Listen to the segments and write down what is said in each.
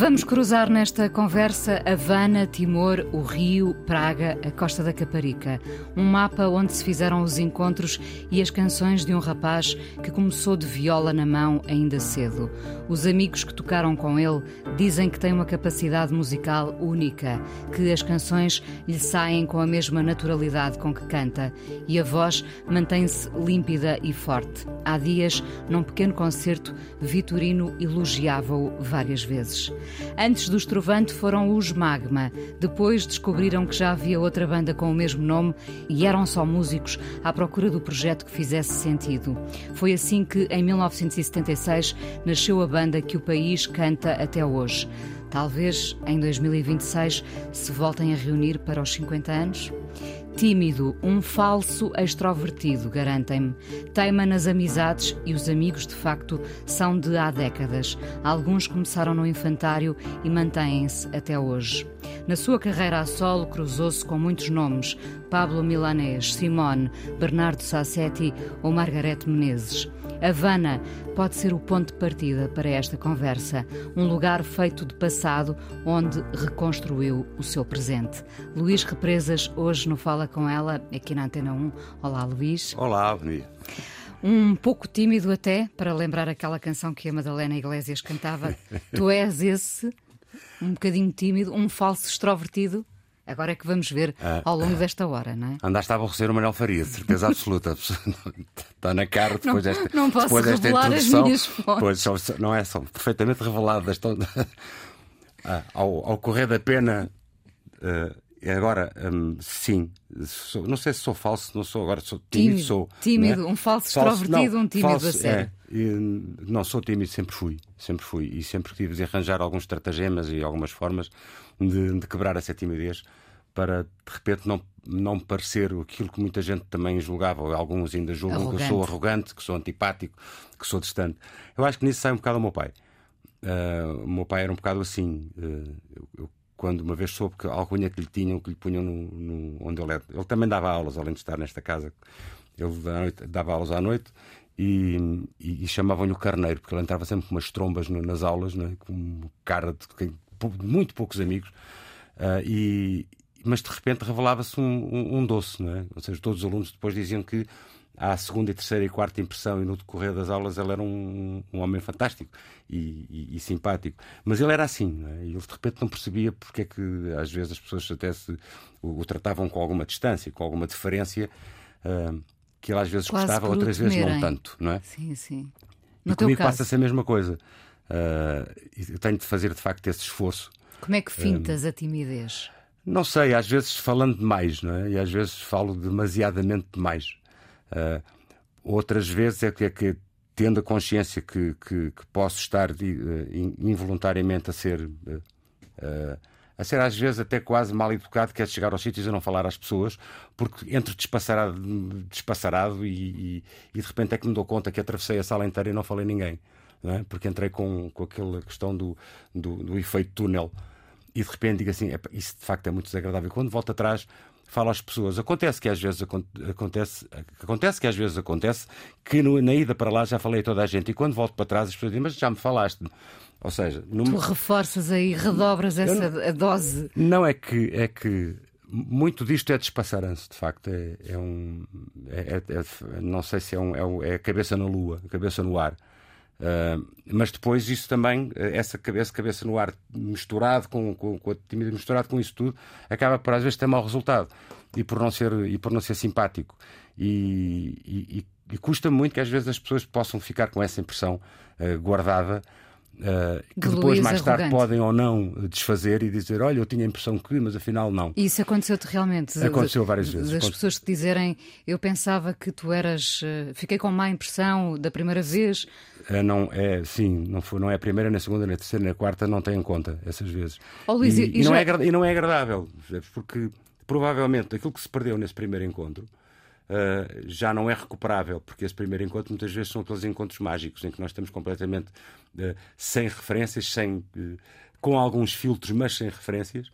Vamos cruzar nesta conversa Havana, Timor, o Rio, Praga, a Costa da Caparica. Um mapa onde se fizeram os encontros e as canções de um rapaz que começou de viola na mão ainda cedo. Os amigos que tocaram com ele dizem que tem uma capacidade musical única, que as canções lhe saem com a mesma naturalidade com que canta e a voz mantém-se límpida e forte. Há dias, num pequeno concerto, Vitorino elogiava-o várias vezes. Antes do Estrovante foram os Magma. Depois descobriram que já havia outra banda com o mesmo nome e eram só músicos à procura do projeto que fizesse sentido. Foi assim que, em 1976, nasceu a banda que o país canta até hoje. Talvez em 2026 se voltem a reunir para os 50 anos? Tímido, um falso extrovertido, garantem-me. Teima nas amizades e os amigos, de facto, são de há décadas. Alguns começaram no infantário e mantêm-se até hoje. Na sua carreira a solo, cruzou-se com muitos nomes: Pablo Milanês, Simone, Bernardo Sassetti ou Margarete Menezes. Havana pode ser o ponto de partida para esta conversa, um lugar feito de passado onde reconstruiu o seu presente. Luís Represas, hoje no Fala com ela, aqui na Antena 1. Olá, Luís. Olá, Avenida. Um pouco tímido até, para lembrar aquela canção que a Madalena Iglesias cantava. tu és esse, um bocadinho tímido, um falso extrovertido. Agora é que vamos ver ah, ao longo desta hora, não é? Andaste a aborrecer o Manuel Faria, de certeza absoluta. Está na cara depois não, desta, não posso depois desta revelar. As minhas fontes. Pois, não é só perfeitamente revelado ah, ao, ao, correr da pena. Uh, agora, um, sim, sou, não sei se sou falso, não sou, agora sou tímido. Tímido, sou, tímido é? um falso extrovertido, um tímido falso, a sério. É, e, não, sou tímido, sempre fui, sempre fui. E sempre tive de arranjar alguns estratagemas e algumas formas de, de quebrar essa timidez para de repente não, não parecer aquilo que muita gente também julgava, ou alguns ainda julgam arrogante. que eu sou arrogante, que sou antipático, que sou distante. Eu acho que nisso sai um bocado o meu pai. Uh, o meu pai era um bocado assim. Uh, eu, eu, quando uma vez soube que a alcunha que lhe tinham, que lhe punham no, no, onde ele era. Ele também dava aulas, além de estar nesta casa. Ele noite, dava aulas à noite e, e, e chamavam-lhe o carneiro, porque ele entrava sempre com umas trombas no, nas aulas, é? com cara de, de, muito poucos amigos. Uh, e, mas de repente revelava-se um, um, um, doce, não é? Ou seja, todos os alunos depois diziam que à segunda, e terceira e quarta impressão e no decorrer das aulas ele era um, um homem fantástico e, e, e, simpático. Mas ele era assim, é? e ele de repente não percebia porque é que às vezes as pessoas até se o, o tratavam com alguma distância, com alguma deferência, uh, que ele às vezes Quase gostava, outras vezes não tanto, não é? Sim, sim. No e comigo passa-se a mesma coisa. Uh, eu tenho de fazer de facto esse esforço. Como é que fintas a timidez? Não sei, às vezes falando demais, não é? E às vezes falo demasiadamente demais. Uh, outras vezes é que, é que tendo a consciência que, que, que posso estar uh, involuntariamente a ser. Uh, a ser às vezes até quase mal educado, que é chegar aos sítios e não falar às pessoas, porque entre despassarado, despassarado e, e, e, de repente é que me dou conta que atravessei a sala inteira e não falei ninguém. Não é? Porque entrei com, com aquela questão do, do, do efeito túnel e de repente digo assim: isso de facto é muito desagradável. Quando volto atrás, falo às pessoas. Acontece que às vezes acontece, acontece que às vezes acontece que no, na ida para lá já falei a toda a gente e quando volto para trás as pessoas dizem: mas já me falaste. Ou seja, tu reforças aí, redobras essa não, dose. Não é que é que muito disto é despassaranço, de facto. É, é um. É, é, é, não sei se é, um, é, é a cabeça na lua, a cabeça no ar. Uh, mas depois isso também, essa cabeça, cabeça no ar misturado com, com, com a timidez, misturado com isso tudo, acaba por às vezes ter mau resultado e por não ser, e por não ser simpático. E, e, e custa muito que às vezes as pessoas possam ficar com essa impressão uh, guardada que De depois, mais tarde, arrogante. podem ou não desfazer e dizer: Olha, eu tinha a impressão que, mas afinal não. E isso aconteceu-te realmente? De- Aconteceu de- várias vezes. Das Aconte- pessoas que dizerem, eu pensava que tu eras. eh, Fiquei com má impressão da primeira vez. Uh, não é, sim, não, foi, não é a primeira, nem a segunda, nem a terceira, nem a quarta, não tem em conta essas vezes. Ó, Luís, e, e- e e não já- é, e não é agradável, porque provavelmente aquilo que se perdeu nesse primeiro encontro. Uh, já não é recuperável, porque esse primeiro encontro muitas vezes são aqueles encontros mágicos em que nós estamos completamente uh, sem referências, sem, uh, com alguns filtros, mas sem referências,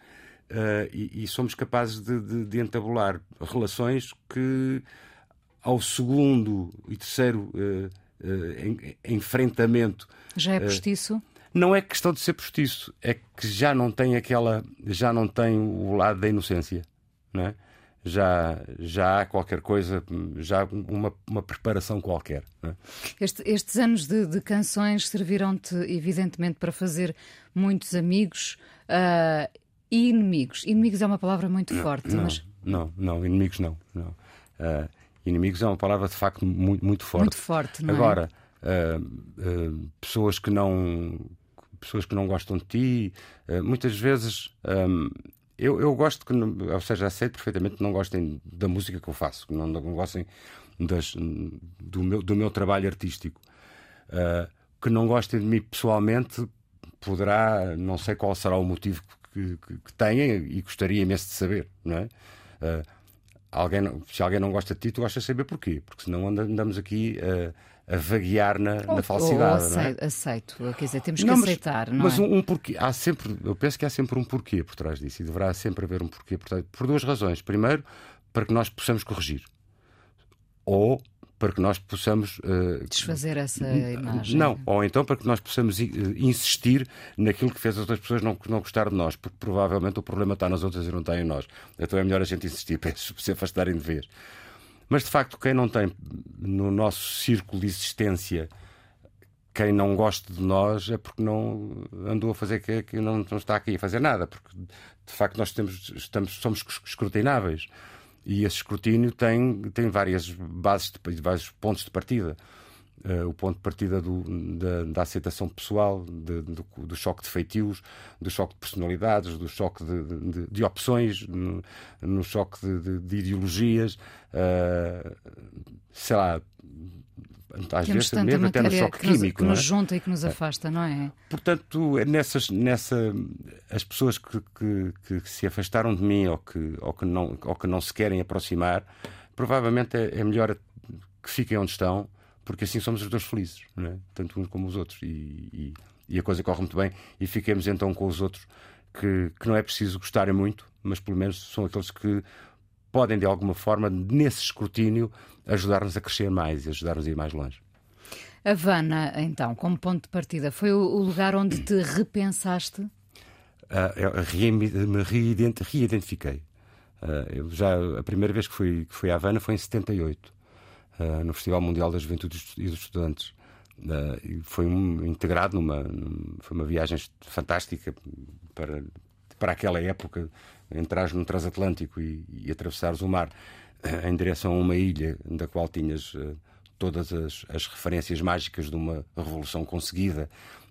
e, e somos capazes de, de- de entabular relações que ao segundo e terceiro en- enfrentamento Já é postiço? não é questão de ser postiço, é que já não tem aquela, já não tem o lado da inocência, não é? Já, já há qualquer coisa, já há uma, uma preparação qualquer. não é? Este- estes anos de, de canções serviram-te, evidentemente, para fazer muitos amigos ah, e inimigos. Inimigos é uma palavra muito forte, Não, mas não, não, inimigos não. não. Ah, inimigos é uma palavra de facto muito, muito forte. muito forte, não é? Agora, ah, pessoas que não pessoas que não gostam de ti, muitas vezes eu, eu gosto que, ou seja, aceito perfeitamente que não gostem da música que eu faço, que não, não gostem das- do, meu, do meu trabalho artístico. Ah, que não gostem de mim pessoalmente, poderá, não sei qual será o motivo que, que, que e gostaria imenso de saber, não é? Ah, alguém, se alguém não gosta de ti, tu gostas de saber porquê, porque senão anda- andamos aqui a, a vaguear na, na falsidade. Ou não é? aceito, aceito. Quer dizer, temos que Não, mas- aceitar, não Mas é? um, um porquê, há sempre, eu penso que há sempre um porquê por trás disso e deverá sempre haver um porquê por trás, por duas razões. Primeiro, para que nós possamos corrigir, ou para que nós possamos eh, Desfazer essa imagem. não, ou então para que nós possamos eh, insistir naquilo que fez as outras pessoas não, não gostar de nós, porque provavelmente o problema está nas outras e não está em nós. Então é melhor a gente insistir para se afastarem de vez. Mas de facto, quem não tem no nosso círculo de existência quem não gosta de nós é porque não andou a fazer que, que não, não está aqui a fazer nada, porque de facto nós temos, estamos, somos escrutináveis e esse escrutínio tem, tem várias bases, de, vários pontos de partida. Eh, o ponto de partida do- da, da aceitação pessoal, de- do, do choque de feitios, do choque de personalidades, do choque de, de- de opções, no, no choque de, de- de ideologias, eh, sei lá, às Temos vezes mesmo até no choque que nos, químico. que nos é? junta e que nos afasta, não é? Portanto, é nessas, nessa, as pessoas que, que- que se afastaram de mim ou que, ou, que não, ou que não se querem aproximar, provavelmente é, é melhor que fiquem onde estão, porque assim somos os dois felizes, é? tanto uns como os outros. E, e- e a coisa corre muito bem. E fiquemos então com os outros que, que não é preciso gostarem muito, mas pelo menos são aqueles que podem, de alguma forma, nesse escrutínio, ajudar-nos a crescer mais e ajudar-nos a ir mais longe. Havana, então, como ponto de partida, foi o, lugar onde te repensaste? Ah, eu re- me reident- reidentifiquei. Ah, eu já, a primeira vez que fui, que fui à Havana foi em 78, ah, no Festival Mundial da Juventude e dos Estudantes. Ah, e foi um, integrado numa, num- foi uma viagem fantástica para, para aquela época. Entrares num transatlântico e, e atravessares o mar ah, em direção a uma ilha da qual tinhas ah, todas as, as referências mágicas de uma revolução conseguida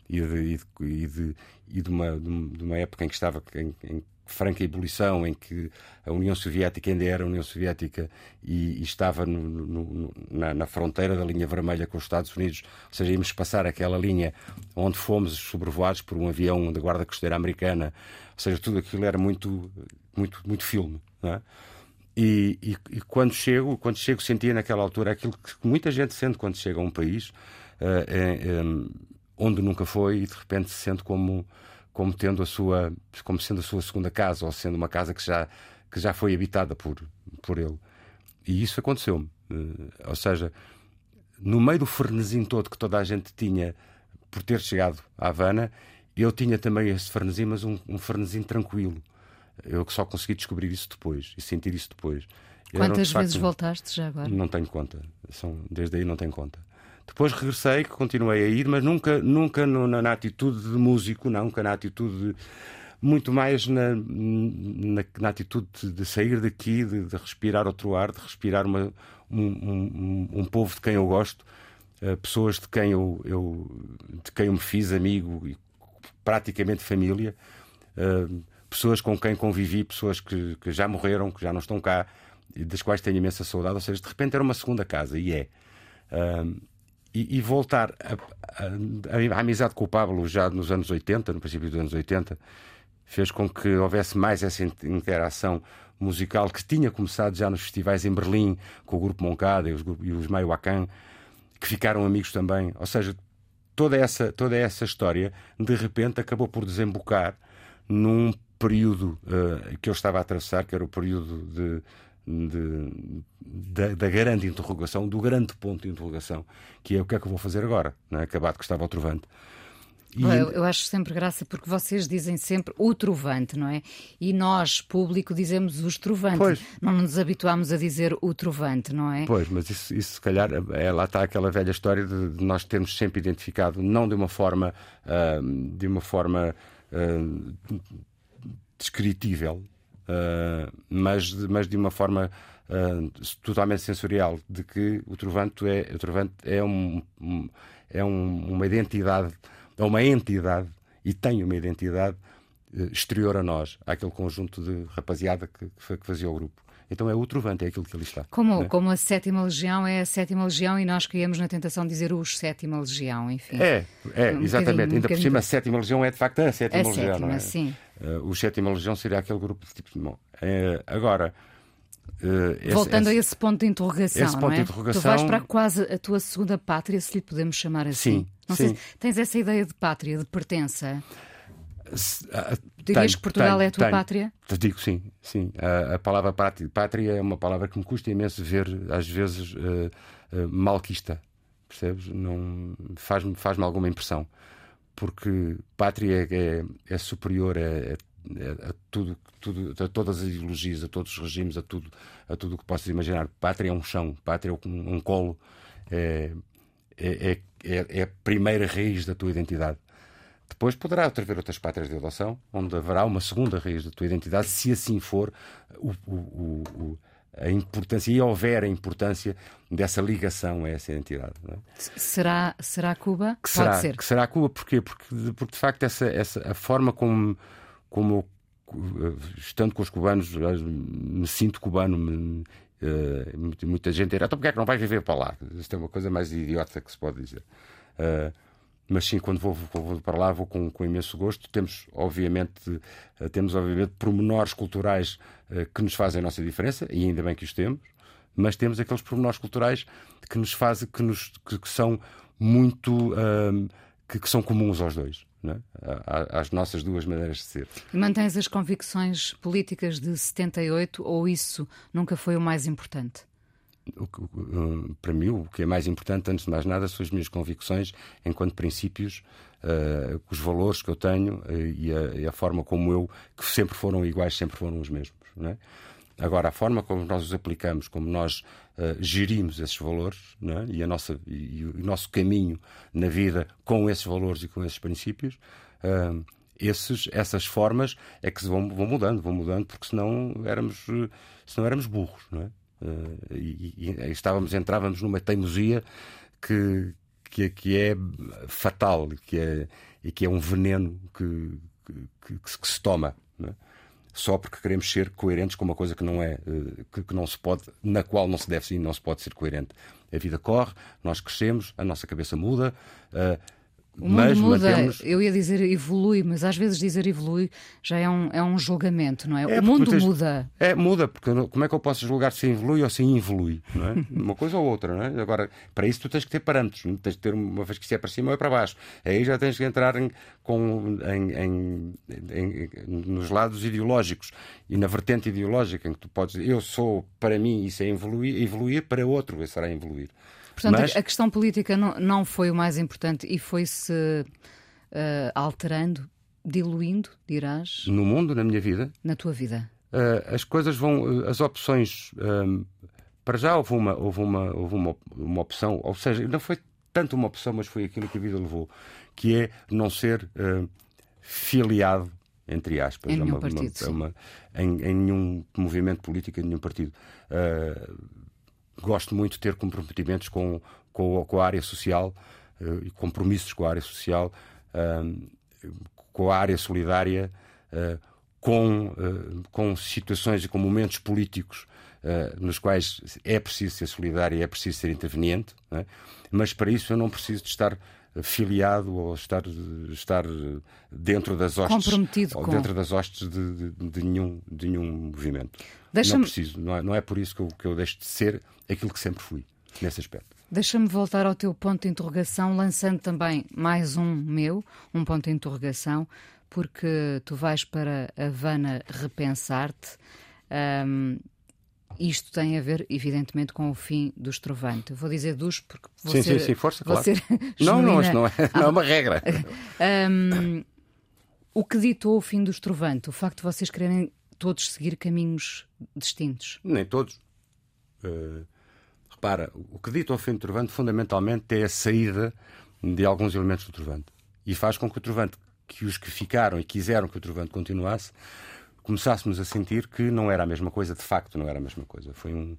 e de, e de, e de, de uma, uma época em que estava em, em franca ebulição, em que a União Soviética ainda era União Soviética e, e estava no- no- na, na fronteira da linha vermelha com os Estados Unidos, ou seja, íamos passar aquela linha onde fomos sobrevoados por um avião da Guarda Costeira Americana, ou seja, tudo aquilo era muito, muito, muito filme. É? E, e- e quando chego, quando chego, sentia naquela altura aquilo que muita gente sente quando chega a um país em- onde nunca foi e de repente se sente como, como tendo a sua, como sendo a sua segunda casa ou sendo uma casa que já, que já foi habitada por, por ele. E isso aconteceu-me. Eh, ou seja, no meio do frenesim todo que toda a gente tinha por ter chegado à Havana, eu tinha também esse frenesim, mas um, um frenesim tranquilo. Eu que só consegui descobrir isso depois e sentir isso depois. Quantas de facto, vezes voltaste já agora? Não tenho conta. São, desde aí não tenho conta. Depois regressei, continuei a ir, mas nunca, nunca na, na atitude de músico, nunca na atitude de, muito mais na, na, na atitude de, sair daqui, de, de respirar outro ar, de respirar uma, um, um, um- povo de quem eu gosto, eh, pessoas de quem eu, eu de quem eu me fiz amigo e praticamente família, uh, pessoas com quem convivi, pessoas que, que, já morreram, que já não estão cá, e das quais tenho imensa saudade. Ou seja, de repente era uma segunda casa, e é. Uh, e, e, voltar à amizade com o Pablo já nos anos 80, no princípio dos anos 80, fez com que houvesse mais essa interação musical que tinha começado já nos festivais em Berlim, com o grupo Moncada e os, e os Maioacan, que ficaram amigos também. Ou seja, toda essa, toda essa história de repente acabou por desembocar num período uh, que eu estava a atravessar, que era o período de, de, da, da, grande interrogação, do grande ponto de interrogação, que é o que é que eu vou fazer agora, não é? acabado que estava o trovante. E... Eu, eu, acho sempre graça porque vocês dizem sempre o trovante, não é? E nós, público, dizemos os trovantes. Pois. Não nos habituamos a dizer o trovante, não é? Pois, mas isso, isso se calhar, é, lá está aquela velha história de, de nós termos sempre identificado, não de uma forma, uh, de uma forma uh, descritível, mas, mas de uma forma totalmente sensorial, de que o trovante é, o trovante é, um, é um, uma identidade é uma entidade e tem uma identidade eh, exterior a nós, àquele conjunto de rapaziada que, que fazia o grupo. Então é o trovante, é aquilo que ali está. Como, né? como a sétima legião é a sétima legião e nós caímos na tentação de dizer os sétima legião, enfim. É, é, um exatamente. Um Ainda por cima, a sétima legião é de facto a sétima a legião. Sétima, não é? sim. Uh, o sétima legião seria aquele grupo de tipo. Bom, é, agora. Uh, Voltando esse, a esse ponto de interrogação, esse ponto é? de interrogação... tu vais para quase a tua segunda pátria, se lhe podemos chamar assim. Sim, não sim. sei se tens essa ideia de pátria, de pertença. Uh, Dirias tenho, que Portugal tenho, é a tua tenho. pátria? Te digo sim, sim. A, a palavra pátria, é uma palavra que me custa imenso ver, às vezes, uh, uh, malquista. Percebes? Não faz-me faz alguma impressão. Porque pátria é, é, é superior a, é, é, a tudo, tudo, a todas as ideologias, a todos os regimes, a tudo, a tudo o que possas imaginar. Pátria é um chão, pátria é um, um colo, é, é, é, é a primeira raiz da tua identidade. Depois poderá haver outras pátrias de adoção, onde haverá uma segunda raiz da tua identidade, se assim for o, o, o, a importância, e houver a importância dessa ligação a essa identidade. É? Será, será Cuba? Que será, Pode ser. Que será Cuba, porquê? Porque, porque de facto essa, essa, a forma como, como estando com os cubanos, me sinto cubano, me, uh, muita gente dirá, então porquê é que não vais viver para lá? Isto é uma coisa mais idiota que se pode dizer. Uh, mas sim, quando vou, vou, para lá vou com, com, imenso gosto. Temos, obviamente, eh, temos, obviamente, pormenores culturais uh, que nos fazem a nossa diferença, e ainda bem que os temos, mas temos aqueles pormenores culturais que nos fazem, que, nos, que, que são muito. Uh, que, que, são comuns aos dois. É? Às nossas duas maneiras de ser. E mantens as convicções políticas de 78 ou isso nunca foi o mais importante? Para mim, o que é mais importante, antes de mais nada, são as minhas convicções enquanto princípios, uh, os valores que eu tenho uh, e, a, e, a, forma como eu, que sempre foram iguais, sempre foram os mesmos. É? Agora, a forma como nós os aplicamos, como nós uh, gerimos esses valores é? e, a nossa, e, e, o nosso caminho na vida com esses valores e com esses princípios, esses, essas formas é que vão, vão mudando, vão mudando, porque senão éramos, senão éramos burros, não é? Uh, e, e, estávamos, entrávamos numa teimosia que, que, que é fatal que é, e que é um veneno que, que, que se toma. É? Só porque queremos ser coerentes com uma coisa que não é, uh, que, não se pode, na qual não se deve sim, não se pode ser coerente. A vida corre, nós crescemos, a nossa cabeça muda, o mundo mas muda, mantemos... eu ia dizer evolui, mas às vezes dizer evolui já é um, é um julgamento, não é? é o mundo tens... muda. É, muda, porque como é que eu posso julgar se evolui ou se evolui? Não é? uma coisa ou outra, não é? Agora, para isso tu tens que ter parâmetros, tens que ter uma vez que se é para cima ou é para baixo. Aí já tens que entrar em, com, em, em, em, nos lados ideológicos e na vertente ideológica em que tu podes dizer, eu sou, para mim, isso é evoluir, evoluir para outro, isso será evoluir. Portanto, Mas... a questão política não, não foi o mais importante e foi-se uh, alterando, diluindo, dirás? No mundo, na minha vida? Na tua vida. Uh, as coisas vão. Uh, as opções. para já houve, uma, houve, uma, houve uma, uma opção, ou seja, não foi tanto uma opção, mas foi aquilo que a vida levou, que é não ser filiado entre aspas, em, nenhum partido, uma, uma, em, em, nenhum movimento político, em nenhum partido. Uh, gosto muito de ter comprometimentos com, com, com a área social. e compromissos com a área social, com a área solidária, com, com situações e com momentos políticos nos quais é preciso ser solidário e é preciso ser interveniente, é? mas para isso eu não preciso de estar filiado ou estar, estar dentro das hostes, Comprometido ou com... dentro das hostes de, de, de nenhum, de nenhum movimento. Não preciso, não é, não é por isso que eu, que eu deixo de ser aquilo que sempre fui, nesse aspecto. Deixa-me voltar ao teu ponto de interrogação, lançando também mais um meu, um ponto de interrogação, porque tu vais para Havana repensar-te. Um, isto tem a ver, evidentemente, com o fim do estrovante. Vou dizer dos porque vou sim, ser, sim, sim, força, claro. não, não, isto não é, não é uma regra. um, o que ditou o fim do estrovante? O facto de vocês quererem todos seguir caminhos distintos? Nem todos. Uh, repara, o que dita o fim do trovante, fundamentalmente, é a saída de alguns elementos do trovante. E faz com que o trovante, que os que ficaram e quiseram que o trovante continuasse, começássemos a sentir que não era a mesma coisa, de facto não era a mesma coisa. Foi um,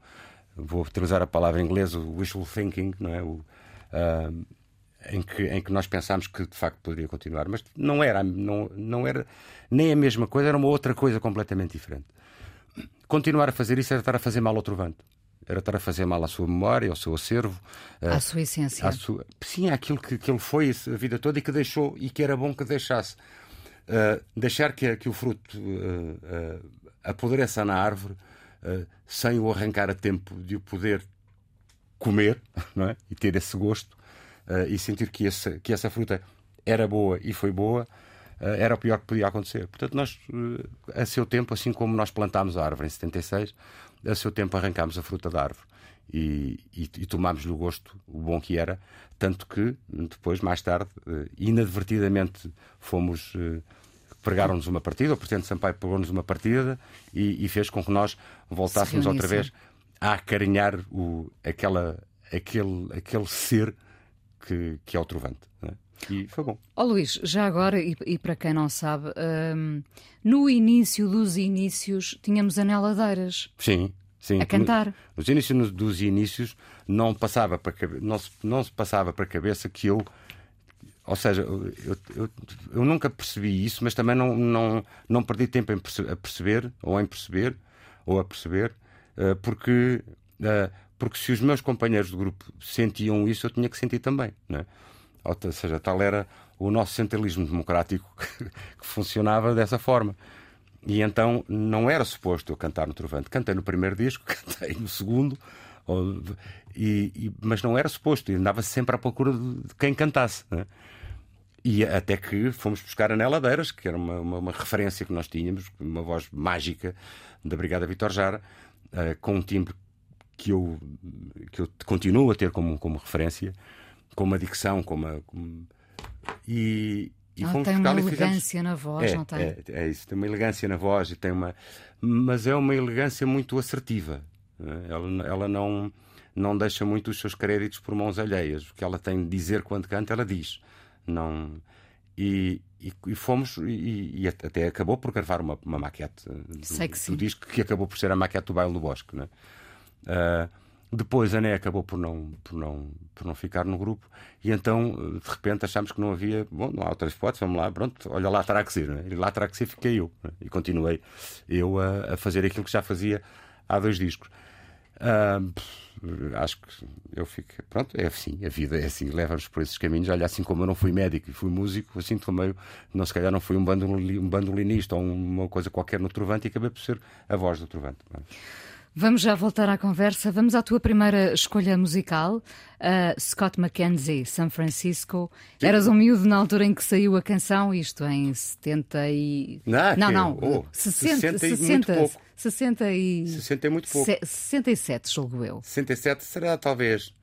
vou utilizar a palavra em inglês, o wishful thinking, não é? O, uh, em, que, em que nós pensámos que de facto poderia continuar, mas não era, não, não era nem a mesma coisa, era uma outra coisa completamente diferente. Continuar a fazer isso era estar a fazer mal ao trovante. Era estar a fazer mal à sua memória, ao seu acervo. À uh, sua essência. À sua, sim, àquilo que, que ele foi a vida toda e que deixou e que era bom que deixasse. Uh, deixar que, que o fruto uh, uh, apodreça na árvore sem o arrancar a tempo de o poder comer não é? e ter esse gosto e sentir que, esse, que essa fruta era boa e foi boa, era o pior que podia acontecer. Portanto, nós, a seu tempo, assim como nós plantámos a árvore em 76, a seu tempo arrancámos a fruta da árvore e, e, e tomámos-lhe o gosto, o bom que era, tanto que depois, mais tarde, inadvertidamente fomos pregaram-nos uma partida, o Presidente Sampaio pegou-nos uma partida e, e, fez com que nós voltássemos outra vez a acarinhar o, aquela, aquele, aquele ser que, que é o Trovante. É? E foi bom. Ó oh, Luís, já agora, e, e para quem não sabe, um, no início dos inícios tínhamos aneladeiras. Sim. Sim, a cantar. Nos inícios dos inícios não passava para não se, não se passava para a cabeça que eu ou seja, eu, eu, eu, nunca percebi isso, mas também não, não, não perdi tempo em perce a perceber, ou em perceber, ou a perceber, uh, porque, uh, porque se os meus companheiros de grupo sentiam isso, eu tinha que sentir também. Não é? Ou seja, tal era o nosso centralismo democrático que, que funcionava dessa forma. E então não era suposto eu cantar no Trovante. Cantei no primeiro disco, cantei no segundo, e, e, mas não era suposto. Eu andava sempre à procura de quem cantasse. Né? E até que fomos buscar a Neladeiras, que era uma, uma, uma, referência que nós tínhamos, uma voz mágica da Brigada Vitor Jara, uh, com um timbre que eu, que eu continuo a ter como, como referência, com uma dicção, com uma. Com... E, e Ela tem uma elegância fizemos... na voz, é, não tem? É, é, isso, tem uma elegância na voz e tem uma. Mas é uma elegância muito assertiva. É? Ela, ela não, não deixa muito os seus créditos por mãos alheias. O que ela tem de dizer quando canta, ela diz. Não, e, e, e fomos, e, e, até acabou por gravar uma, uma maquete do, do, disco, que acabou por ser a maquete do Baile do Bosque. Né? Uh, depois a Né acabou por não, por, não, por não ficar no grupo e então de repente achámos que não havia, bom, não há outras hipóteses, vamos lá, pronto, olha lá terá que ser, né? e lá terá que ser fiquei eu né? e continuei eu a, a, fazer aquilo que já fazia há dois discos. Uh, acho que eu fico. Pronto, é assim, a vida é assim, leva-nos por esses caminhos. Olha, assim como eu não fui médico e fui músico, assim também, não se calhar não fui um, um bandolinista ou uma coisa qualquer no Trovante e acabei por ser a voz do Trovante. Vamos já voltar à conversa. Vamos à tua primeira escolha musical, uh, Scott McKenzie, San Francisco. Sim. Eras um miúdo na altura em que saiu a canção, isto em 70 e. Não, não, não oh, 60, 60, 60, muito pouco. 60 e. 60 é muito pouco. 67, julgo eu. 67 será talvez.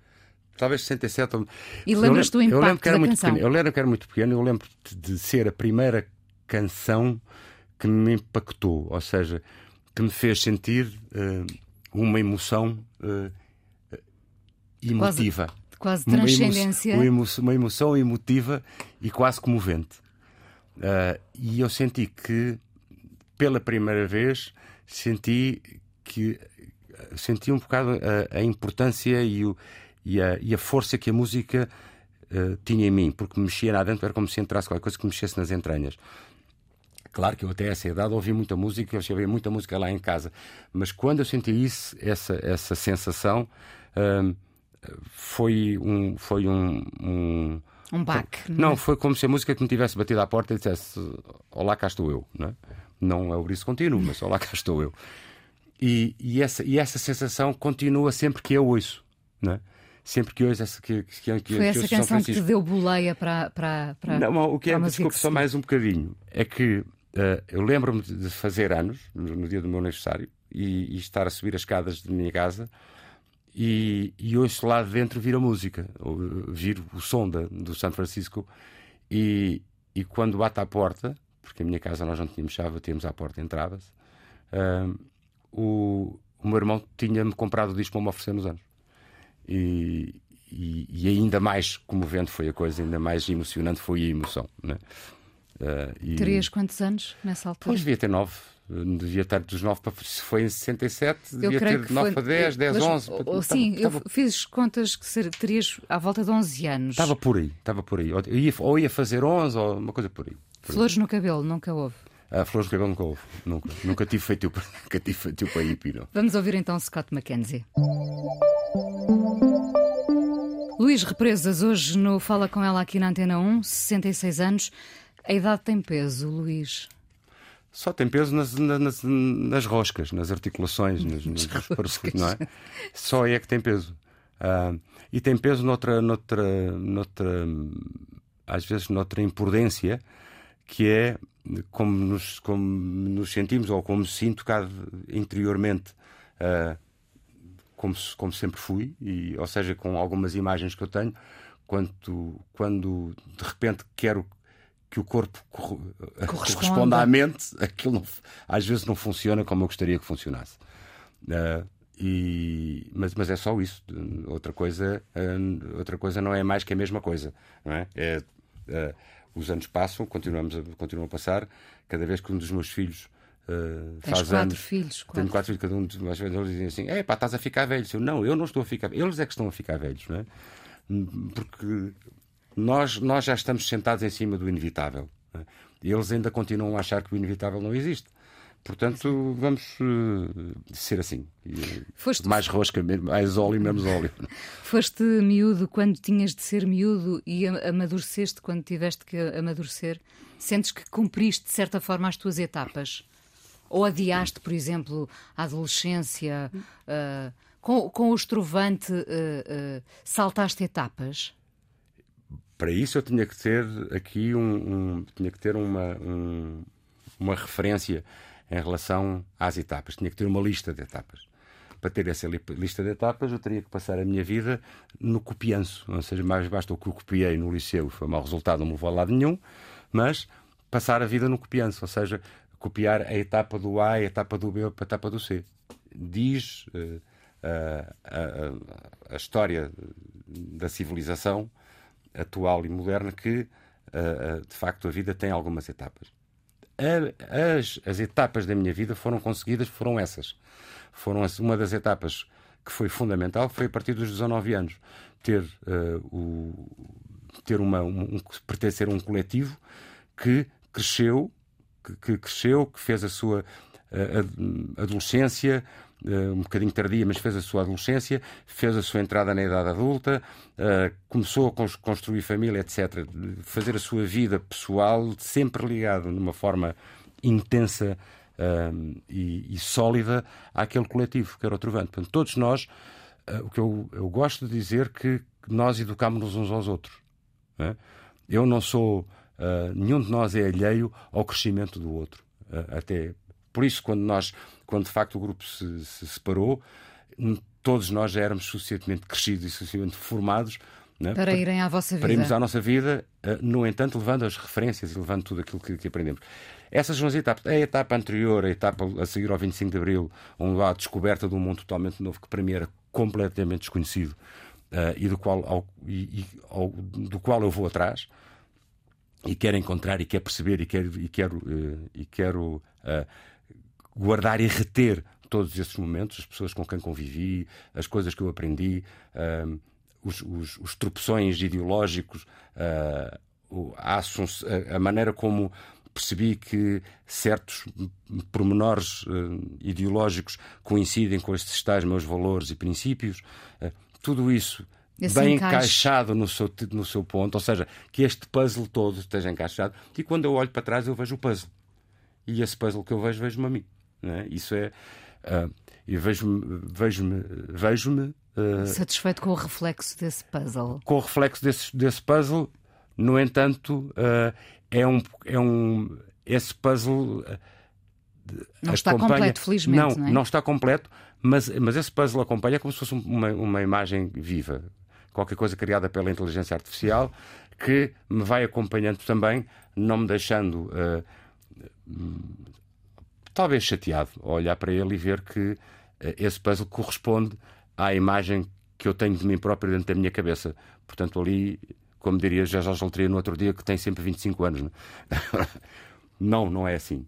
Talvez 67. E lembras do impacto eu lembro que era da muito canção? Pequeno. Eu lembro que era muito pequeno. Eu lembro de ser a primeira canção que me impactou, ou seja, que me fez sentir uh, uma emoção uh, emotiva. Quase, quase transcendência. Uma emoção, uma emoção emotiva e quase comovente. Uh, e eu senti que, pela primeira vez, senti que senti um bocado a, a importância e, o, e, a, e, a, força que a música uh, tinha em mim, porque mexia lá dentro, era como se entrasse qualquer coisa que mexesse nas entranhas. Claro que eu até essa idade ouvi muita música, eu ouvia muita música lá em casa, mas quando eu senti isso, essa, essa sensação, uh, foi um. Foi um, um um baque. Não, não, foi como se a música que me tivesse batido à porta e dissesse: Olá, cá estou eu. Não é, não é o briso contínuo, mas olá, cá estou eu. E, e, essa, e essa sensação continua sempre que eu ouço. Não é? Sempre que ouço essa. Que, que, que, foi essa canção que te deu boleia para. para, para não, o que é, desculpe só mais um bocadinho, é que uh, eu lembro-me de fazer anos, no, no, dia do meu aniversário, e, e estar a subir as escadas de minha casa e, e ouço lá dentro vir a música, vir o som da, do São Francisco. E, e quando bate à porta, porque a minha casa nós não tínhamos chave, tínhamos à porta entradas, uh, o, o meu irmão tinha-me comprado o disco para me oferecer nos anos. E, e, ainda mais comovente foi a coisa, ainda mais emocionante foi a emoção. Né? Uh, e... Terias quantos anos nessa altura? Pois devia ter nove devia estar dos 9 para. Se foi em 67, devia ter de 9 para 10, 10, mas, 11. Ou, sim, eu fiz contas que ser, terias à volta de 11 anos. Estava por aí, estava por aí. Ou ia, ou ia fazer 11 ou uma coisa por aí. Por flores aí. no cabelo, nunca houve. Ah, flores no cabelo nunca houve. Nunca, nunca tive feito nunca tive feito para hippie, não. Vamos ouvir então Scott McKenzie. Luís Represas, hoje no Fala com ela aqui na Antena 1, 66 anos. A idade tem peso, Luís? Só tem peso nas, nas, nas roscas, nas articulações, nos, nos roscas. não é? Só é que tem peso. Uh, e tem peso noutra, noutra, noutra, às vezes noutra imprudência, que é como nos, como nos sentimos ou como sinto cá interiormente, uh, como, como sempre fui, e, ou seja, com algumas imagens que eu tenho, quando, quando de repente quero que o corpo corresponda à mente, aquilo não, às vezes não funciona como eu gostaria que funcionasse. Uh, e, mas, mas é só isso. Outra coisa, uh, outra coisa não é mais que a mesma coisa. Não é? é uh, os anos passam, continuamos a, continuam a passar. Cada vez que um dos meus filhos Uh, Tens faz quatro anos. filhos. Tenho quatro filhos, cada um de nós eles dizem assim: é pá, estás a ficar velho. Eu, não, eu não estou a ficar Eles é que estão a ficar velhos, não é? Porque nós, nós já estamos sentados em cima do inevitável. Né? E eles ainda continuam a achar que o inevitável não existe. Portanto, vamos uh, ser assim. Foste... Mais rosca, mais óleo, menos óleo. Foste miúdo quando tinhas de ser miúdo e amadureceste quando tiveste que amadurecer? Sentes que cumpriste, de certa forma, as tuas etapas? Ou adiaste, por exemplo, a adolescência? Uh, com, com o estrovante, uh, saltaste etapas? Para isso eu tinha que ter aqui um, um tinha que ter uma, um, uma referência em relação às etapas. Tinha que ter uma lista de etapas. Para ter essa lista de etapas, eu teria que passar a minha vida no copianço. Ou seja, mais basta o que eu copiei no liceu, foi mau resultado, não me levou a lado nenhum, mas passar a vida no copianço, ou seja, copiar a etapa do A, a etapa do B, a etapa do C. Diz uh, uh, a, a história da civilização atual e moderna que, uh, de facto, a vida tem algumas etapas. As, as etapas da minha vida foram conseguidas, foram essas. Foram uma das etapas que foi fundamental, foi a partir dos 19 anos ter uh, o ter uma um, pertencer a um coletivo que cresceu que, que cresceu que fez a sua uh, adolescência eh, um bocadinho tardia, mas fez a sua adolescência, fez a sua entrada na idade adulta, eh, começou a construir família, etc. Fazer a sua vida pessoal sempre ligado numa forma intensa um, eh, e, sólida àquele coletivo que era o Trovante. Portanto, todos nós, uh, o que eu, eu, gosto de dizer que nós educámos-nos uns aos outros. Né? Eu não sou, nenhum de nós é alheio ao crescimento do outro. Até por isso, quando nós, quando de facto o grupo se, se separou, todos nós já éramos suficientemente crescidos e suficientemente formados é? para, irem à vossa vida. Para irmos à nossa vida, eh, no entanto, levando as referências e levando tudo aquilo que, que, aprendemos. Essas são as etapas. A etapa anterior, a etapa a seguir ao 25 de Abril, onde há a descoberta de um mundo totalmente novo que para mim era completamente desconhecido uh, e, do qual, ao, e, e ao, do qual eu vou atrás e quero encontrar e quero perceber e quero, e quero, uh, e quero uh, guardar e reter todos esses momentos, as pessoas com quem convivi, as coisas que eu aprendi, uh, os, os, os tropeções ideológicos, uh, a, a, a, maneira como percebi que certos pormenores uh, ideológicos coincidem com estes tais meus valores e princípios, uh, tudo isso Esse bem encaixe. encaixado no seu, no seu ponto, ou seja, que este puzzle todo esteja encaixado. E quando eu olho para trás, eu vejo o puzzle. E esse puzzle que eu vejo, vejo-me a mim. É? Isso é. Uh, e vejo-me vejo-me vejo-me uh, satisfeito com o reflexo desse puzzle com o reflexo desse, desse puzzle no entanto uh, é um é um esse puzzle uh, não está completo felizmente não não, é? não, está completo mas mas esse puzzle acompanha como se fosse uma, uma imagem viva qualquer coisa criada pela inteligência artificial que me vai acompanhando também não me deixando talvez chateado olhar para ele e ver que eh, esse puzzle corresponde à imagem que eu tenho de mim próprio dentro da minha cabeça. Portanto, ali, como diria já Jorge Loteria no outro dia, que tem sempre 25 anos. Não, não é assim.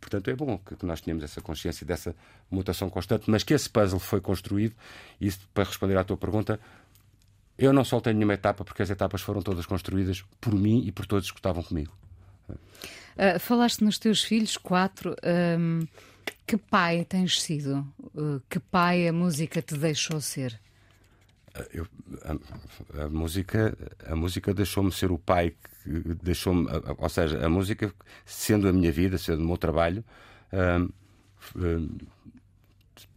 Portanto, é bom que nós tenhamos essa consciência dessa mutação constante, mas que esse puzzle foi construído, e para responder à tua pergunta, eu não soltei nenhuma etapa porque as etapas foram todas construídas por mim e por todos que estavam comigo. Uh, falaste nos teus filhos, quatro. Um, que pai tens sido? Uh, que pai a música te deixou ser? Ah, eu, a, a, música a música deixou-me ser o pai que deixou-me ou seja a música sendo a minha vida sendo o meu trabalho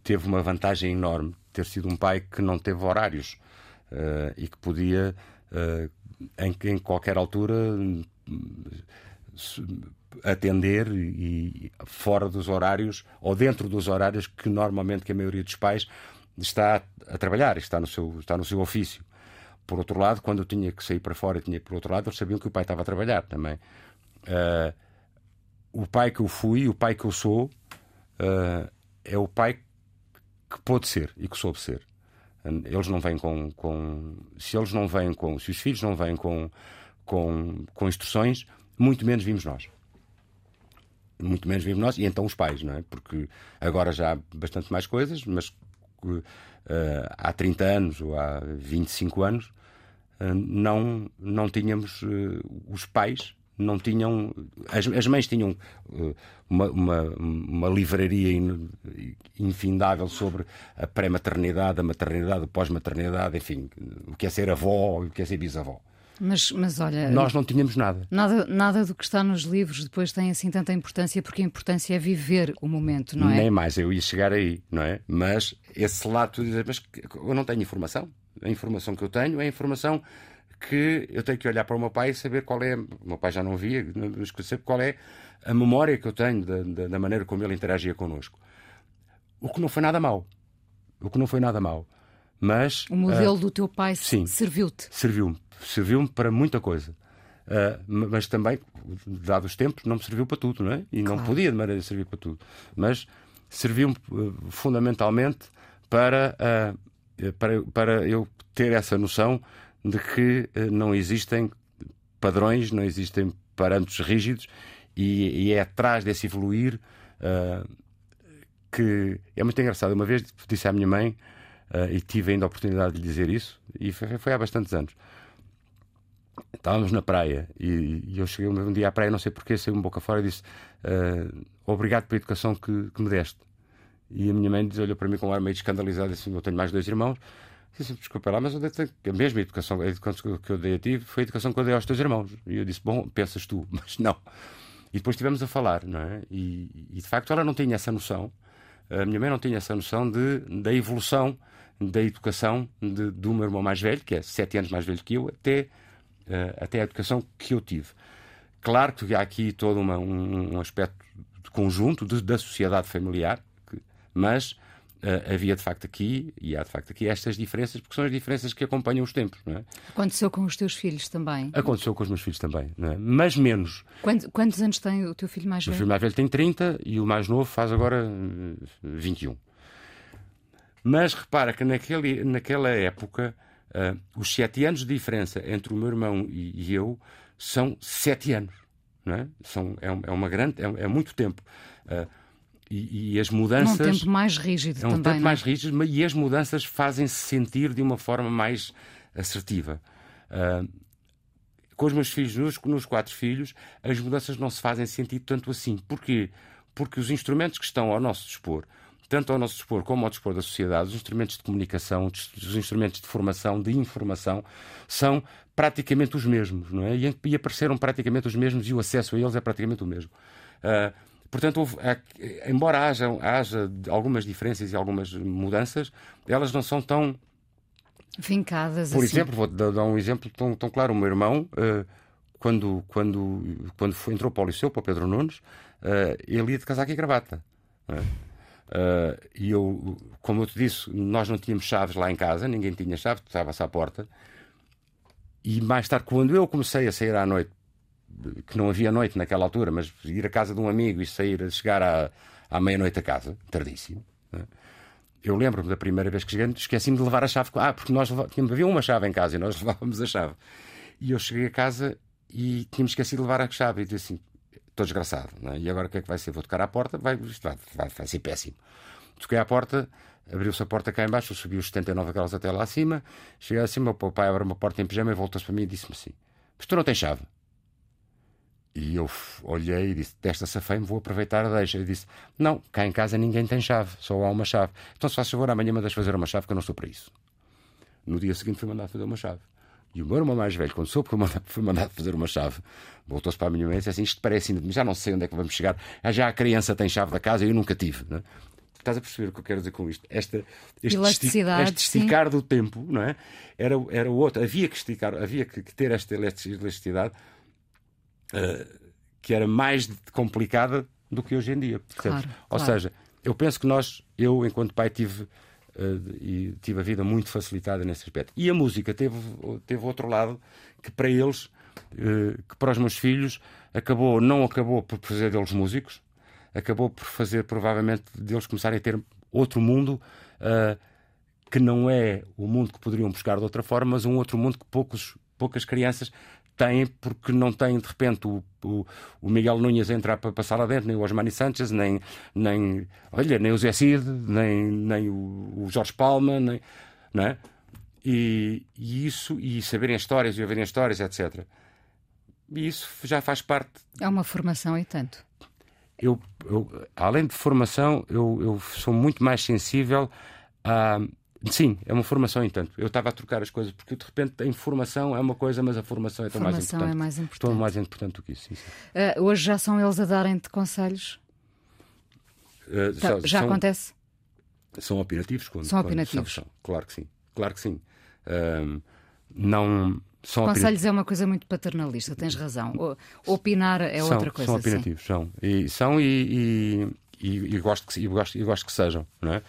teve uma vantagem enorme ter sido um pai que não teve horários uh, e que podia uh, em, em qualquer altura atender e fora dos horários ou dentro dos horários que normalmente que a maioria dos pais está a trabalhar, está no seu, está no seu ofício. Por outro lado, quando eu tinha que sair para fora e tinha por outro lado, eles sabiam que o pai estava a trabalhar também. Uh, o pai que eu fui, o pai que eu sou, uh, é o pai que pôde ser e que soube ser. Eles não vêm com, com. Se eles não vêm com. Se os filhos não vêm com, com, com instruções, muito menos vimos nós. Muito menos vimos nós, e então os pais, não é? Porque agora já há bastante mais coisas, mas uh, há 30 anos ou há 25 anos uh, não, não tínhamos uh, os pais não tinham. As, as mães tinham uh, uma, uma, uma, livraria in, infindável sobre a pré-maternidade, a maternidade, a pós-maternidade, enfim, o que é ser avó, o que é ser bisavó. Mas, mas olha. Nós não tínhamos nada. Nada, nada do que está nos livros depois tem assim tanta importância, porque a importância é viver o momento, não é? Nem mais, eu ia chegar aí, não é? Mas esse lado, tu dizes, mas eu não tenho informação. A informação que eu tenho é a informação que eu tenho que olhar para o meu pai e saber qual é. O meu pai já não via, mas saber qual é a memória que eu tenho da, da, da maneira como ele interagia connosco. O que não foi nada mau. O que não foi nada mau. Mas. O modelo uh, do teu pai serviu-te. Serviu-me serviu-me para muita coisa. Uh, mas também, dados os tempos, não me serviu para tudo, não é? E claro. não podia de maneira servir para tudo. Mas serviu-me uh, fundamentalmente para, uh, para, para eu ter essa noção de que não existem padrões, não existem parâmetros rígidos e, e é atrás desse evoluir que é muito engraçado. Uma vez disse à minha mãe, e tive ainda a oportunidade de lhe dizer isso, e foi, foi há bastantes anos estávamos na praia e, e, eu cheguei um dia à praia, não sei porquê, saí um boca fora e disse uh, obrigado pela educação que, que, me deste. E a minha mãe olhou para mim com um ar meio escandalizado, assim, eu tenho mais dois irmãos. Disse, desculpa lá, mas eu dei a mesma educação, a educação que eu dei a ti foi a educação que eu dei aos teus irmãos. E eu disse, bom, pensas tu, mas não. E depois estivemos a falar, não é? E, e, de facto ela não tinha essa noção, a minha mãe não tinha essa noção de, da evolução da educação de, do meu irmão mais velho, que é sete anos mais velho que eu, até até a educação que eu tive. Claro que há aqui todo uma, um, um, aspecto de conjunto de, da sociedade familiar, que, mas uh, havia de facto aqui, e há de facto aqui, estas diferenças, porque são as diferenças que acompanham os tempos. Não é? Aconteceu com os teus filhos também? Aconteceu com os meus filhos também, é? mas menos. Quantos, quantos, anos tem o teu filho mais velho? O filho mais velho tem 30 e o mais novo faz agora 21. Mas repara que naquele, naquela época Uh, os sete anos de diferença entre o meu irmão e, e eu são sete anos. Não é? São, é, é uma grande, é, é muito tempo. Uh, e, e, as mudanças. É um tempo mais rígido é um também. tempo é? mais rígido, e as mudanças fazem-se sentir de uma forma mais assertiva. Uh, com os meus filhos, nos, nos quatro filhos, as mudanças não se fazem sentido tanto assim. Porquê? Porque os instrumentos que estão ao nosso dispor, tanto ao nosso dispor como ao dispor da sociedade, os instrumentos de comunicação, os instrumentos de formação, de informação, são praticamente os mesmos, não é? E, apareceram praticamente os mesmos e o acesso a eles é praticamente o mesmo. Uh, portanto, houve, embora haja, haja algumas diferenças e algumas mudanças, elas não são tão vincadas. Por assim. exemplo, vou dar um exemplo tão, tão claro. O meu irmão, uh, quando, quando, quando foi, entrou para o liceu, para o Pedro Nunes, uh, ele ia de casaco e gravata. Uh, e eu, como eu te disse, nós não tínhamos chaves lá em casa, ninguém tinha chave, estava-se à porta. E mais tarde, quando eu comecei a sair à noite, que não havia noite naquela altura, mas ir à casa de um amigo e sair, chegar à, à meia-noite a casa, tardíssimo. Né? Eu lembro-me da primeira vez que cheguei, esqueci-me de levar a chave. Ah, porque nós tínhamos, havia uma chave em casa e nós levávamos a chave. E eu cheguei a casa e tínhamos esquecido de levar a chave. E disse assim: estou desgraçado. É? E agora o que é que vai ser? Vou tocar à porta, vai, vai, vai, vai ser péssimo. Toquei à porta, Abriu-se a porta cá embaixo, eu subi os 79 graus até lá acima. Cheguei acima, o pai abre uma porta em pijama e voltou-se para mim e disse-me assim: Mas tu não tens chave? E eu olhei e disse: Desta safei-me, vou aproveitar a deixa. E disse: Não, cá em casa ninguém tem chave, só há uma chave. Então, se faz favor, amanhã mandas fazer uma chave, que eu não estou para isso. No dia seguinte, fui mandado fazer uma chave. E o meu irmão mais velho, quando soube que fui mandado fazer uma chave, voltou-se para a minha mãe e disse assim: Isto parece ainda já não sei onde é que vamos chegar. Ah, já a criança tem chave da casa e eu nunca tive. Não é? Estás a perceber o que eu quero dizer com isto? Esta, este, esti este esticar do tempo, não é? Era, era outro. Havia que esticar, havia que, ter esta elasticidade uh, que era mais complicada do que hoje em dia. Claro, Ou claro. seja, eu penso que nós, eu enquanto pai, tive. Uh, e tive a vida muito facilitada nesse aspecto. E a música teve, teve outro lado que para eles, uh, que para os meus filhos, acabou, não acabou por fazer deles músicos, acabou por fazer provavelmente deles começarem a ter outro mundo uh, que não é o mundo que poderiam buscar de outra forma, mas um outro mundo que poucos, poucas crianças têm porque não têm de repente o, o, o Miguel Nunes a entrar para passar lá dentro, nem o Osmani Sanchez, nem, nem, olha, nem o Zé Cid, nem, nem o, o Jorge Palma, nem, não é? E, e, isso, e saberem histórias e ouvirem histórias, etc. E isso já faz parte. É uma formação e tanto eu, eu, além de formação, eu, eu, sou muito mais sensível a. Sim, é uma formação, entanto. Eu estava a trocar as coisas, porque de repente a informação é uma coisa, mas a formação é tão mais importante. é mais importante. Tão mais importante do que isso. Sim. Uh, hoje já são eles a darem-te conselhos? Uh, tá, já são, acontece? São opinativos? Quando, são opinativos. Quando, são, claro que sim. Claro que sim. Uh, não são Conselhos é uma coisa muito paternalista, tens razão. O, opinar é são, outra coisa. São opinativos, sim. são. E, são e, e, e, e, gosto que, e, gosto, e gosto que sejam, não é?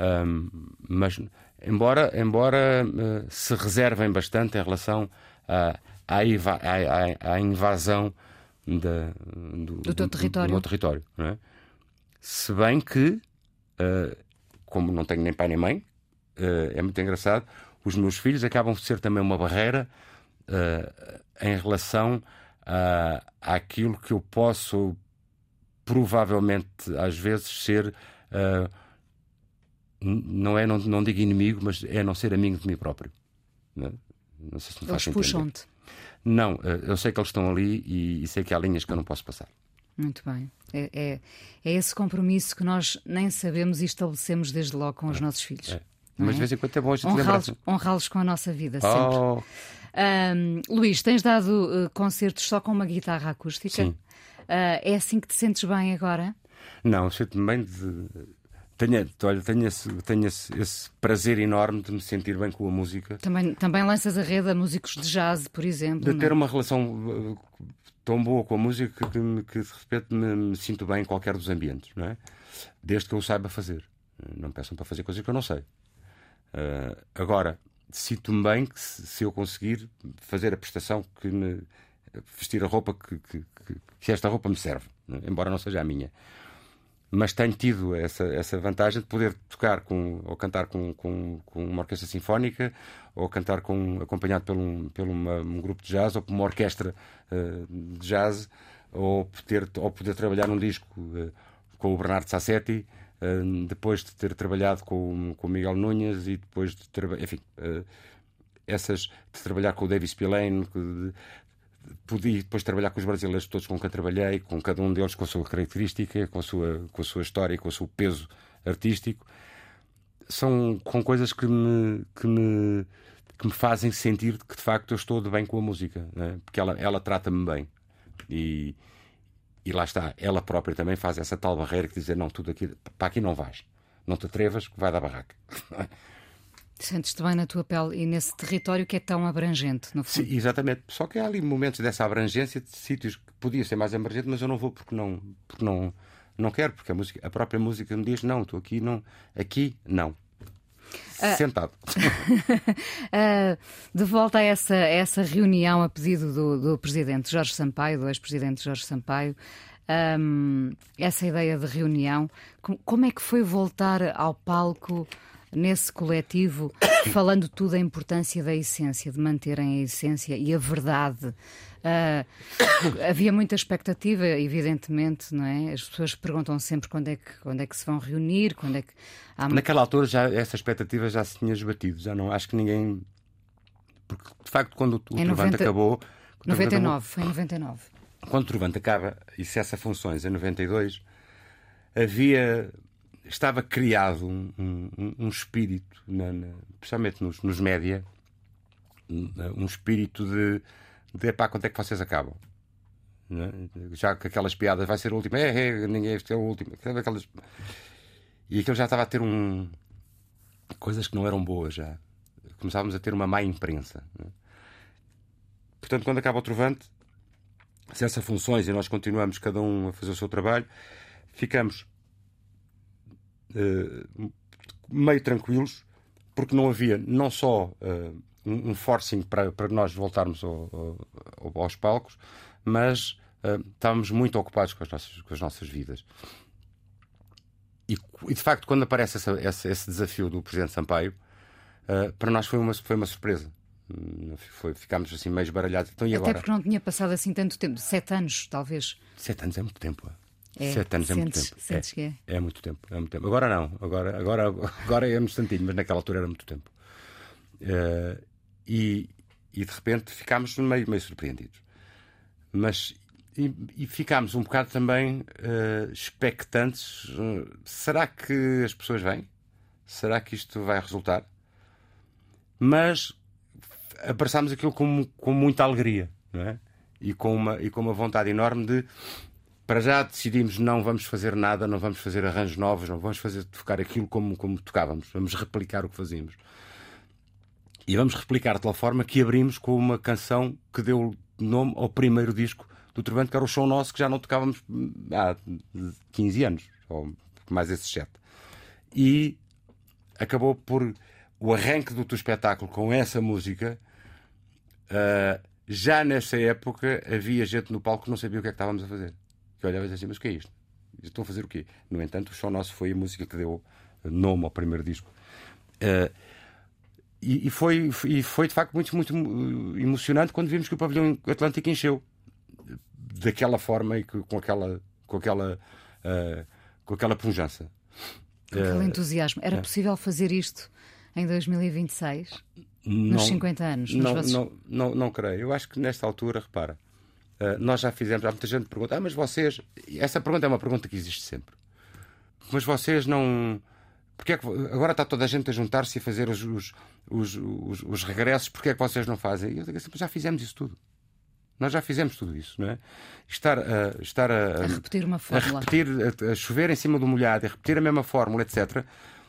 Um, mas, embora, embora uh, se reservem bastante em relação à, à, à, à invasão da, do, do, teu território. Do, do meu território é? Se bem que, uh, como não tenho nem pai nem mãe, uh, é muito engraçado, os meus filhos acabam por ser também uma barreira em relação a, àquilo que eu posso provavelmente às vezes ser uh, não é não, não digo inimigo mas é não ser amigo de mim próprio não, é? não sei se me eles puxam-te não uh, eu sei que eles estão ali e, e, sei que há linhas que eu não posso passar muito bem é, é, é esse compromisso que nós nem sabemos e estabelecemos desde logo com os é, nossos filhos é. mas de vez em quando é bom a gente honrá-los honrá com a nossa vida sempre oh. Um, Luís, tens dado uh, concertos só com uma guitarra acústica? Sim. Uh, é assim que te sentes bem agora? Não, sinto-me bem de. Tenho, olha, tenho, esse, tenho esse, esse, prazer enorme de me sentir bem com a música. Também, também lanças a rede a músicos de jazz, por exemplo. De ter não? É? uma relação uh, tão boa com a música que, que de repente me, me, sinto bem em qualquer dos ambientes, não é? Desde que eu saiba fazer. Não peçam para fazer coisas que eu não sei. Uh, agora, sinto-me bem que se, se, eu conseguir fazer a prestação que me vestir a roupa que, que, que, que esta roupa me serve, né? embora não seja a minha. Mas tenho tido essa, essa vantagem de poder tocar com, ou cantar com, com, com uma orquestra sinfónica, ou cantar com, acompanhado por, um, por uma, um grupo de jazz, ou por uma orquestra uh, de jazz, ou poder, ou poder trabalhar num disco uh, com o Bernardo Sassetti, depois de ter trabalhado com, com o Miguel Nunes e depois de trabalhar. Enfim, uh, essas de trabalhar com o David Spillane, podia depois trabalhar com os brasileiros todos com quem trabalhei, com cada um deles com a sua característica, com a sua, com a sua história, com o seu peso artístico. São com coisas que me, que me, que me fazem sentir que de facto eu estou de bem com a música, né? porque ela, ela trata-me bem. E, e lá está, ela própria também faz essa tal barreira que dizer: não, tudo aqui, para aqui não vais, não te atrevas, que vai dar barraca. Sentes-te bem na tua pele e nesse território que é tão abrangente, no fundo. Sim, exatamente. Só que há ali momentos dessa abrangência de sítios que podia ser mais abrangente, mas eu não vou porque não, porque não, não quero, porque a, música, a própria música me diz: não, estou aqui, não, aqui não. Uh, Sentado. uh, de volta a essa, essa reunião a pedido do, do presidente Jorge Sampaio, do ex-presidente Jorge Sampaio, um, essa ideia de reunião, como, como é que foi voltar ao palco? Nesse coletivo, falando tudo a importância da essência, de manterem a essência e a verdade. Uh, havia muita expectativa, evidentemente, não é? As pessoas perguntam sempre quando é que, quando é que se vão reunir, quando é que. Há... Naquela altura já essa expectativa já se tinha esbatido, já não acho que ninguém. Porque de facto, quando o, o Trovante 90... acabou. 99, acabou... foi em 99. Quando o Trovante acaba e cessa funções em 92, havia estava criado um, um, um espírito, na, na, principalmente nos, nos média, um espírito de, de epá, quando é que vocês acabam? É? Já que aquelas piadas vai ser a última, é, é ninguém este é o último. Aquelas... E aquilo já estava a ter um. coisas que não eram boas já. Começávamos a ter uma má imprensa. É? Portanto, quando acaba o Trovante, cessa funções e nós continuamos cada um a fazer o seu trabalho, ficamos meio tranquilos, porque não havia não só uh, um, forcing para, para nós voltarmos ao, ao, aos palcos, mas uh, estávamos muito ocupados com as nossas, com as nossas vidas. E, e de facto, quando aparece essa, essa, esse desafio do Presidente Sampaio, para nós foi uma, foi uma surpresa. Hum, foi, ficámos assim meio esbaralhados. Então, Até agora? porque não tinha passado assim tanto tempo sete anos, talvez. Sete anos é muito tempo. É, Sete anos sentes, é muito tempo. É, é. é muito tempo, é muito tempo. Agora não, agora, agora, agora é um instantinho, mas naquela altura era muito tempo. Uh, e, e de repente ficámos meio, meio surpreendidos. Mas e, e ficámos um bocado também uh, expectantes. Uh, será que as pessoas vêm? Será que isto vai resultar? Mas abraçámos aquilo com, com muita alegria, não é? E com, uma, e com uma vontade enorme de para já decidimos não vamos fazer nada, não vamos fazer arranjos novos, não vamos fazer tocar aquilo como, como tocávamos, vamos replicar o que fazíamos. E vamos replicar de tal forma que abrimos com uma canção que deu nome ao primeiro disco do Trovante, que era o show nosso, que já não tocávamos há 15 anos, ou mais esses 7. E acabou por o arranque do teu espetáculo com essa música. Uh, já nessa época havia gente no palco que não sabia o que é que estávamos a fazer que olhava e dizia assim, mas o que é isto? Estão a fazer o quê? No entanto, o show nosso foi a música que deu nome ao primeiro disco. Uh, e, e, foi, e foi de facto muito, muito emocionante quando vimos que o pavilhão Atlântico encheu daquela forma e com aquela, com aquela, uh, com aquela pujança. Aquele entusiasmo. Era possível fazer isto em 2026? Não, nos 50 anos? Não, vossos... não, não, não creio. Eu acho que nesta altura, repara, nós já fizemos, há muita gente que pergunta, ah, mas vocês. Essa pergunta é uma pergunta que existe sempre. Mas vocês não. Porque é que... Agora está toda a gente a juntar-se e a fazer os, os, os, os, os regressos, porque é que vocês não fazem? E eu digo assim, já fizemos isso tudo. Nós já fizemos tudo isso, não é? Estar a, estar a, a repetir uma fórmula. A repetir, a, a chover em cima do molhado, a repetir a mesma fórmula, etc.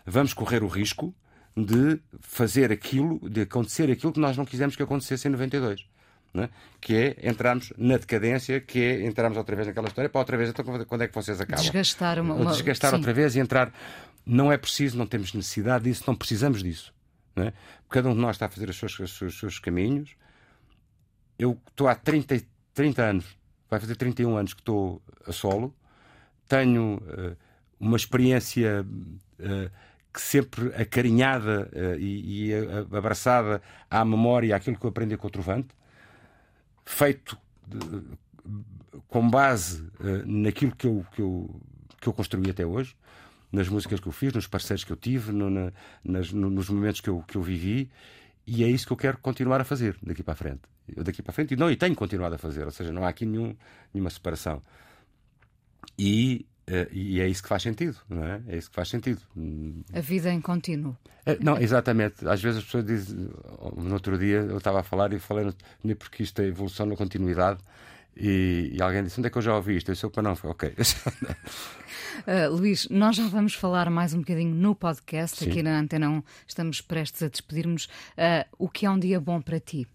Vamos correr o risco de fazer aquilo, de acontecer aquilo que nós não quisemos que acontecesse em 92 né? que é entrarmos na decadência, que é entrarmos outra vez naquela história, para outra vez, então quando é que vocês acabam? Desgastar uma. uma... Desgastar Sim. outra vez e entrar. Não é preciso, não temos necessidade disso, não precisamos disso. Né? Cada um de nós está a fazer os seus, os seus, os seus caminhos. Eu estou há 30, 30 anos, vai fazer 31 anos que estou a solo, tenho uh, uma experiência. Uh, que sempre acarinhada uh, e, e, abraçada à memória, àquilo que eu aprendi com o Trovante feito de, com base uh, naquilo que eu, que, eu, que eu construí até hoje, nas músicas que eu fiz, nos parceiros que eu tive, no, na, nas, no, nos momentos que eu, que eu vivi. E é isso que eu quero continuar a fazer daqui para a frente. Eu daqui para a frente, e não, e tenho continuado a fazer, ou seja, não há aqui nenhum, nenhuma separação. E, e é isso que faz sentido, não é? É isso que faz sentido. A vida em contínuo. É, não, exatamente. Às vezes as pessoas dizem. No outro dia eu estava a falar e falei porque isto é evolução na continuidade. E, e, alguém disse: Onde é que eu já ouvi isto? Eu disse: para não. Ok. Uh, Luís, nós já vamos falar mais um bocadinho no podcast. Sim. Aqui na Antena 1 estamos prestes a despedirmos. Uh, o que é um dia bom para ti?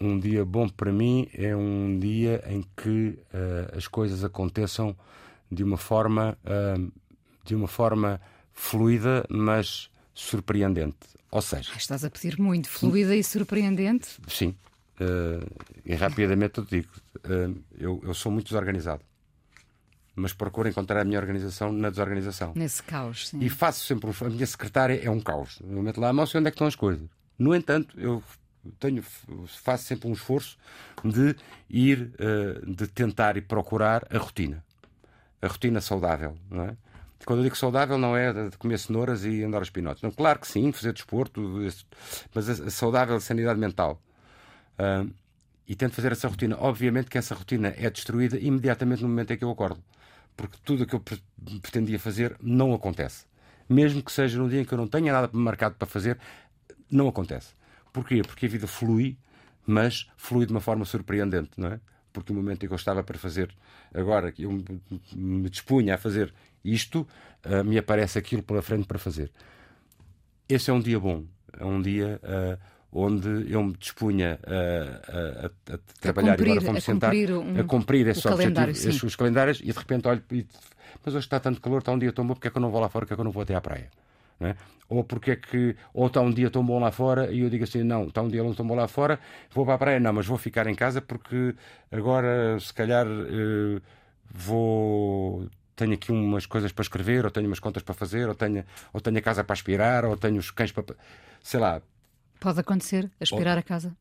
Um dia bom para mim é um dia em que uh, as coisas aconteçam de uma forma, de uma forma fluida, mas surpreendente. Ou seja, ah, estás a pedir muito, fluida e surpreendente? Sim. e rapidamente eu digo: eu, eu sou muito desorganizado mas procuro encontrar a minha organização na desorganização. Nesse caos, sim. E faço sempre. A minha secretária é um caos. Eu meto lá a mão, sei onde é que estão as coisas. No entanto, eu tenho, faço sempre um esforço de ir, uh, de tentar e procurar a rotina. A rotina saudável, não é? Quando eu digo saudável, não é comer cenouras e andar aos pinotes. Não, claro que sim, fazer desporto, mas a saudável sanidade mental. Uh, e tento fazer essa rotina. Obviamente que essa rotina é destruída imediatamente no momento em que eu acordo porque tudo o que eu pretendia fazer não acontece. Mesmo que seja num dia em que eu não tenha nada marcado para fazer, não acontece. Porquê? Porque a vida flui, mas flui de uma forma surpreendente, não é? Porque o momento em que eu estava para fazer, agora que eu me dispunha a fazer isto, uh, me aparece aquilo pela frente para fazer. Esse é um dia bom. É um dia uh, onde eu me dispunha a, a, a trabalhar cumprir, e agora vamos sentar um, a cumprir esses objetivos, esses, os calendários, e de repente olho e mas hoje está tanto calor, está um dia tão bom, porque é que eu não vou lá fora, porque é que eu não vou até à praia? É? Ou porque é que ou está um dia tão bom lá fora e eu digo assim, não, está um dia tão bom lá fora, vou para a praia, não, mas vou ficar em casa porque agora se calhar eh, vou tenho aqui umas coisas para escrever, ou tenho umas contas para fazer, ou tenho, ou tenho a casa para aspirar, ou tenho os cães para. Sei lá, Pode acontecer, aspirar a casa?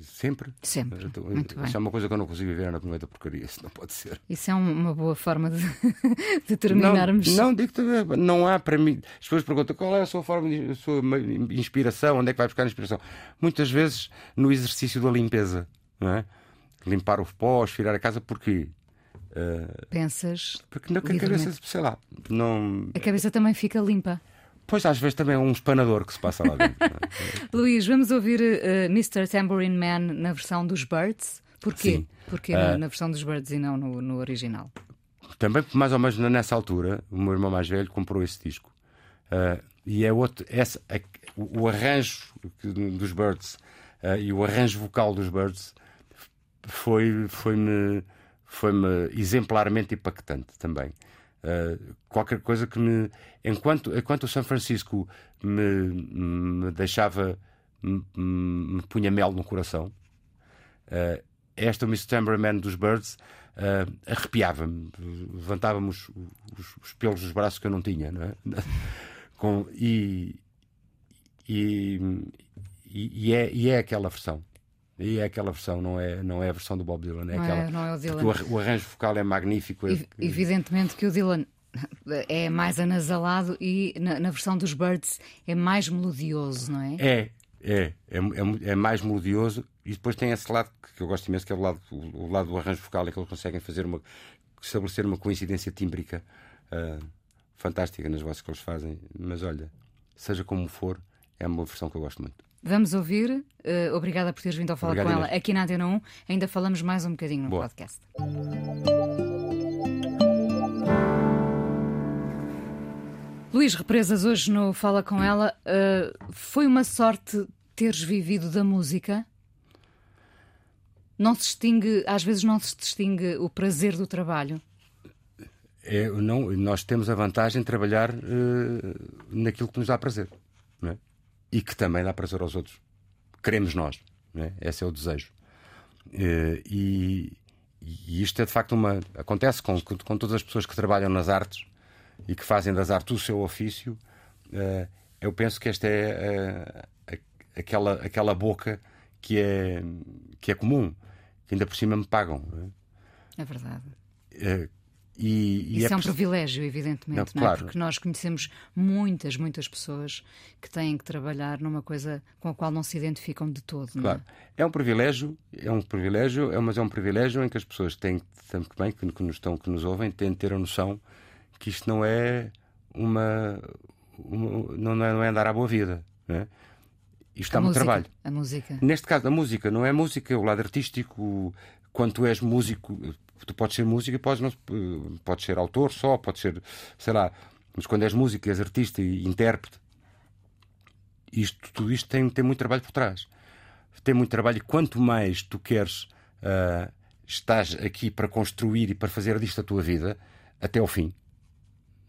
Sempre. Sempre. Muito bem. Isso é uma coisa que eu não consigo viver na noite da porcaria. Isso não pode ser. Isso é uma boa forma de, de terminarmos. Não, não digo não há para mim. As pessoas perguntam qual é a sua forma de a sua inspiração, onde é que vai buscar a inspiração? Muitas vezes no exercício da limpeza, não é? Limpar os pós, virar a casa, porquê? Uh, Pensas. Porque na cabeça, sei lá, não. A cabeça também fica limpa. Pois às vezes também é um espanador que se passa lá dentro. É? Luís, vamos ouvir uh, Mr. Tambourine Man na versão dos Birds. Porquê? Sim. Porquê uh, na, na, versão dos Birds e não no, no, original? Também, mais ou menos nessa altura, o meu irmão mais velho comprou esse disco. Uh, e é outro. Essa, a, o, o, arranjo dos Birds uh, e o arranjo vocal dos Birds foi-me foi -me, foi -me exemplarmente impactante também. Uh, qualquer coisa que me. Enquanto, enquanto o São Francisco me, me deixava. Me, me, punha mel no coração, uh, esta Miss Tambourine dos Birds uh, arrepiava-me, levantava-me os, os, os, pelos dos braços que eu não tinha, não é? Com, e, e, e, é, e é aquela versão. E é aquela versão, não é, não é a versão do Bob Dylan. É não, aquela, é, não é o Dylan. O, arranjo vocal é magnífico. É, evidentemente que o Dylan é mais anasalado e na, na, versão dos Birds é mais melodioso, não é? É, é, é, é, é mais melodioso e depois tem esse lado que eu gosto imenso, que é o lado, o, o lado do arranjo vocal, é que eles conseguem fazer uma, estabelecer uma coincidência tímbrica uh, fantástica nas vozes que eles fazem. Mas olha, seja como for, é uma versão que eu gosto muito. Vamos ouvir. Uh, obrigada por teres vindo a falar Obrigado, com ela aqui na Antena 1. Ainda falamos mais um bocadinho no Boa. podcast. Luís Represas, hoje no Fala Com Ela, uh, foi uma sorte teres vivido da música? Não se distingue, às vezes não se distingue o prazer do trabalho? É, não, nós temos a vantagem de trabalhar uh, naquilo que nos dá prazer. Não é? E que também dá prazer aos outros. Queremos nós. É? Esse é o desejo. Eh, e, e, isto é de facto uma. Acontece com, com todas as pessoas que trabalham nas artes e que fazem das artes o seu ofício. Eh, eu penso que esta é eh, aquela, aquela boca que é, que é comum, que ainda por cima me pagam. É, é verdade. E, Isso é, é, um privilégio, evidentemente, não, não é? Claro. Porque nós conhecemos muitas, muitas pessoas que têm que trabalhar numa coisa com a qual não se identificam de todo. Claro. É? é? um privilégio, é um privilégio, é, mas é um privilégio em que as pessoas têm, também, que, que nos estão, que nos ouvem, têm de ter a noção que isto não é uma, uma não, é, não é andar à boa vida. Não é? Isto dá muito trabalho. A música. Neste caso, a música não é música, o lado artístico. Quando tu és músico, tu podes ser músico e podes, não, podes ser autor só, podes ser, sei lá, mas quando és músico, és artista e intérprete, isto, tudo isto tem, tem muito trabalho por trás. Tem muito trabalho e quanto mais tu queres, uh, estás aqui para construir e para fazer disto a tua vida até ao fim.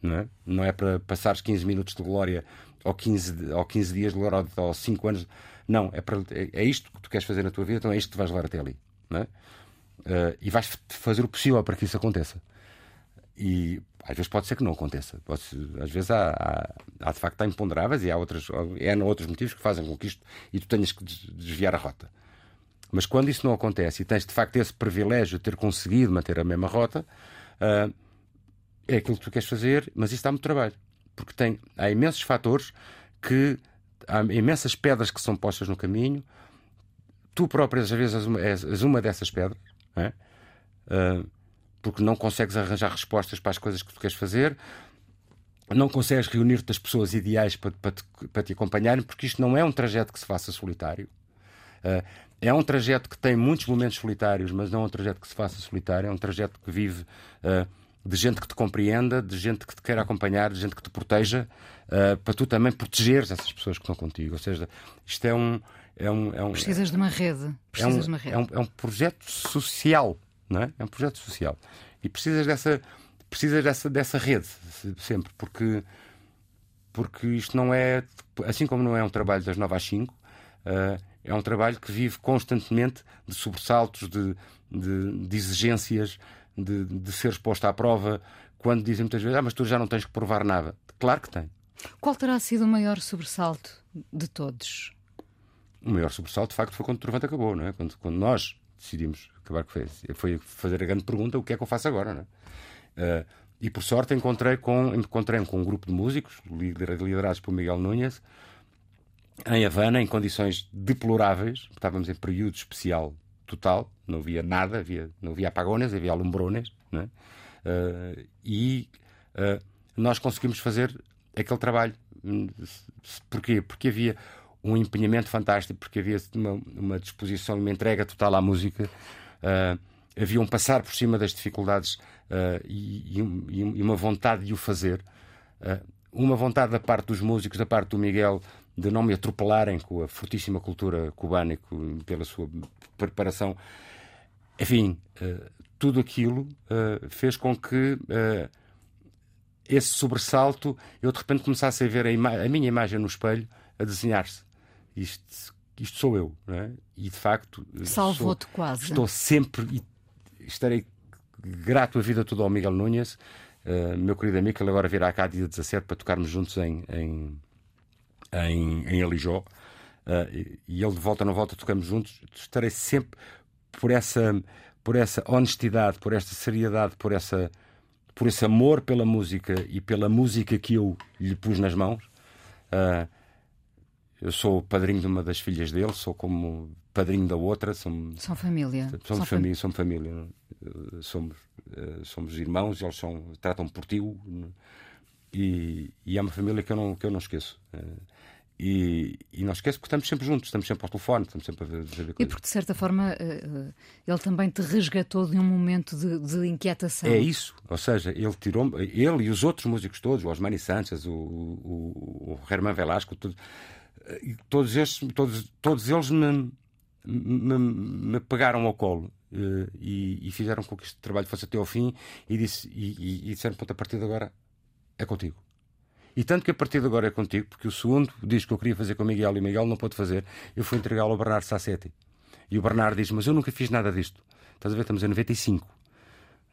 Não é, não é para passares 15 minutos de glória ou 15, ou 15 dias ou 5 anos. Não, é, para, é, é isto que tu queres fazer na tua vida, então é isto que vais levar até ali. Não é? Uh, e vais fazer o possível para que isso aconteça. E às vezes pode ser que não aconteça. Pode, às vezes há, há, há, de facto há imponderáveis e há outras, há outros motivos que fazem com que isto e tu tenhas que desviar a rota. Mas quando isso não acontece e tens de facto esse privilégio de ter conseguido manter a mesma rota, uh, é aquilo que tu queres fazer, mas isso dá muito trabalho. Porque tem, há imensos fatores que há imensas pedras que são postas no caminho. Tu próprio às vezes és uma, dessas pedras é? Uh, porque não consegues arranjar respostas para as coisas que tu queres fazer, não consegues reunir-te as pessoas ideais para, para, te, para te acompanharem, porque isto não é um trajeto que se faça solitário. Uh, é um trajeto que tem muitos momentos solitários, mas não é um trajeto que se faça solitário, é um trajeto que vive uh, de gente que te compreenda, de gente que te queira acompanhar, de gente que te proteja, uh, para tu também protegeres essas pessoas que estão contigo. Ou seja, isto é um, é um, é um, Precisas de uma rede. Precisas é um, de uma rede. É um, é um projeto social, não é? É um projeto social. E precisas dessa, precisas dessa, dessa rede, sempre, porque, porque isto não é, assim como não é um trabalho das 9 às 5, uh, é um trabalho que vive constantemente de sobressaltos, de, de, de exigências, de, de ser exposto à prova, quando dizem muitas vezes, ah, mas tu já não tens que provar nada. Claro que tem. Qual terá sido o maior sobressalto de todos? o maior sobressalto, de facto, foi quando o Trovante acabou, não é? Quando, quando nós decidimos acabar com isso. Foi fazer a grande pergunta: o que é que eu faço agora, não é? Uh, e por sorte encontrei com, encontrei com um grupo de músicos, liderados por Miguel Núñez, em Havana, em condições deploráveis. Estávamos em período especial total, não havia nada, havia, não havia apagones, havia alumbrones. Né? Uh, e uh, nós conseguimos fazer aquele trabalho. Porquê? Porque havia um empenhamento fantástico, porque havia uma, uma disposição, uma entrega total à música. Uh, havia um passar por cima das dificuldades e, e, uma vontade de o fazer. Uma vontade da parte dos músicos, da parte do Miguel, de não me atropelarem com a fortíssima cultura cubana e pela sua preparação. Enfim, tudo aquilo fez com que esse sobressalto eu de repente começasse a ver a, a minha imagem no espelho a desenhar-se isto, isto sou eu, não é? E de facto. Salvou-te quase. Estou sempre e estarei grato a vida toda ao Miguel Núñez, uh, meu querido amigo, ele agora virá cá dia 17 para tocarmos juntos em, em, em, em Alijó. Uh, e, ele de volta não volta, tocamos juntos. Estarei sempre por essa, por essa honestidade, por esta seriedade, por, essa, por esse amor pela música e pela música que eu lhe pus nas mãos. Uh, eu sou padrinho de uma das filhas dele, sou como padrinho da outra. Somos, são família. Somos são família, somos família. Somos, eh, somos irmãos, eles são, tratam por tio. E, e é uma família que eu não, que eu não esqueço. Eh, e, e não esqueço porque estamos sempre juntos, estamos sempre ao telefone, estamos sempre a ver, coisas. E porque, de certa forma, eh, ele também te resgatou de um momento de, de inquietação. É isso, ou seja, ele tirou ele e os outros músicos todos, o Osmani Sanchez, o, o, o Herman Velasco, tudo, todos, estes, todos, todos eles me, me, me pegaram ao colo e, e, fizeram com que este trabalho fosse até ao fim e, disse, e, e, e disseram: a partir de agora é contigo. E tanto que a partir de agora é contigo, porque o segundo disco que eu queria fazer com o Miguel e o Miguel não pôde fazer, eu fui entregá-lo ao Bernardo Sassetti. E o Bernardo diz: Mas eu nunca fiz nada disto. Estás a ver? Estamos em 95. Não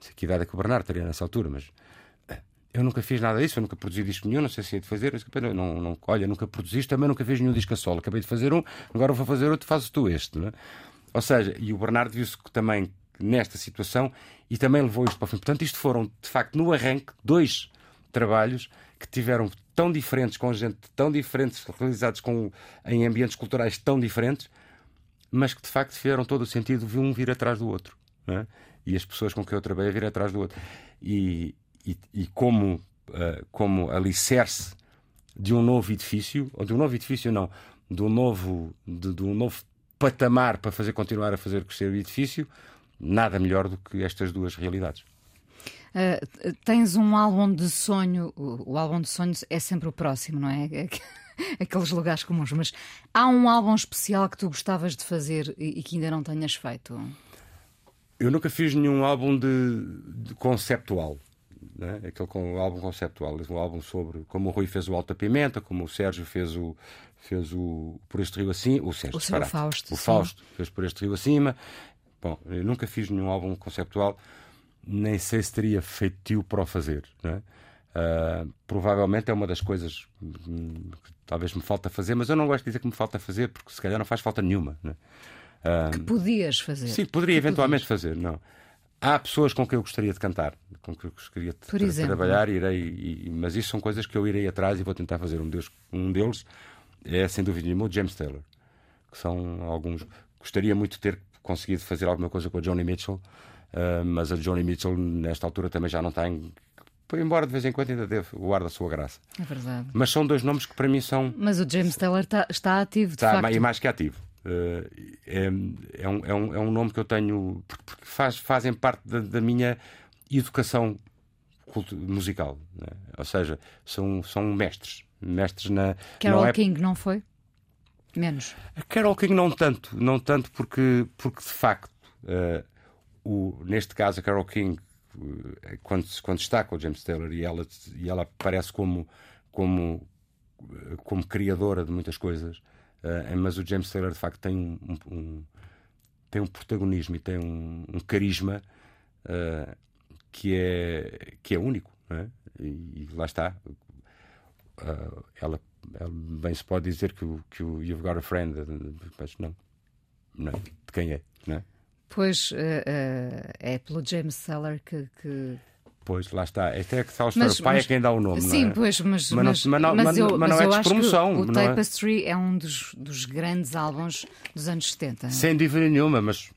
sei que idade é que o Bernardo teria nessa altura, mas eu nunca fiz nada disso, eu nunca produzi disco nenhum, não sei se ia de fazer. Não, não, não, olha, nunca produziste, também nunca fiz nenhum disco a solo. Acabei de fazer um, agora vou fazer outro, fazes tu este. Não é? Ou seja, e o Bernardo viu-se também nesta situação e também levou isto para o fim. Portanto, isto foram, de facto, no arranque, dois trabalhos que tiveram tão diferentes, com gente tão diferentes, realizados com, em ambientes culturais tão diferentes, mas que de facto fizeram todo o sentido de um vir atrás do outro. É? E as pessoas com quem eu trabalhei vir atrás do outro. E, e, e como, uh, como alicerce de um novo edifício, ou de um novo edifício não, de um novo, de, de um novo patamar para fazer continuar a fazer crescer o edifício, nada melhor do que estas duas realidades. Uh, tens um álbum de sonho, o, o, álbum de sonhos é sempre o próximo, não é? Aqueles lugares comuns, mas há um álbum especial que tu gostavas de fazer e, e que ainda não tenhas feito? Eu nunca fiz nenhum álbum de, de conceptual. Né? Aquele com, álbum conceptual, um álbum sobre como o Rui fez o Alta Pimenta, como o Sérgio fez o, fez o Por Este Rio Acima, o Sérgio, o Fausto, o Fausto fez Por Este Rio Acima. Bom, eu nunca fiz nenhum álbum conceptual nem sei se teria feito tio para o fazer. Uh, provavelmente é uma das coisas que talvez me falta fazer, mas eu não gosto de dizer que me falta fazer, porque se calhar não faz falta nenhuma. Uh, que podias fazer. Sim, poderia que eventualmente podias. fazer. Não. Há pessoas com quem eu gostaria de cantar, com quem eu gostaria de trabalhar, irei, e, mas isso são coisas que eu irei atrás e vou tentar fazer. Um deles, um deles é, sem dúvida nenhuma, o James Taylor, que são alguns. Gostaria muito de ter conseguido fazer alguma coisa com a Johnny Mitchell. Uh, mas a Johnny Mitchell, nesta altura, também já não tem. Embora de vez em quando ainda deve, guarda a sua graça. É verdade. Mas são dois nomes que para mim são. Mas o James Taylor está, está ativo, de está, facto. E mais que ativo. Uh, é, é, um, é, um, é um nome que eu tenho. porque faz, fazem parte da, da minha educação musical. Né? Ou seja, são, são mestres. Mestres na. Carol não é... King, não foi? Menos. A Carol King não tanto, não tanto porque, porque de facto. Uh, o, neste caso, a Carol King, eh, quando, quando está com o James Taylor e ela, e ela aparece como, como, eh, como criadora de muitas coisas, uh, mas o James Taylor de facto tem um, um tem um protagonismo e tem um, um carisma uh, que, é, que é único. É? E, e, lá está. Uh, ela, ela, bem se pode dizer que o, que o You've Got a Friend, mas não. não de quem é? Não é? Pois uh, uh, é pelo James Seller que, que... Pois, lá está. Este é que está o pai é quem dá o nome. Sim, não é? pois, mas, mas, mas, mas, eu, mas não é despromoção. O, Tapestry é? é? um dos, dos grandes álbuns dos anos 70. Sem dúvida nenhuma, mas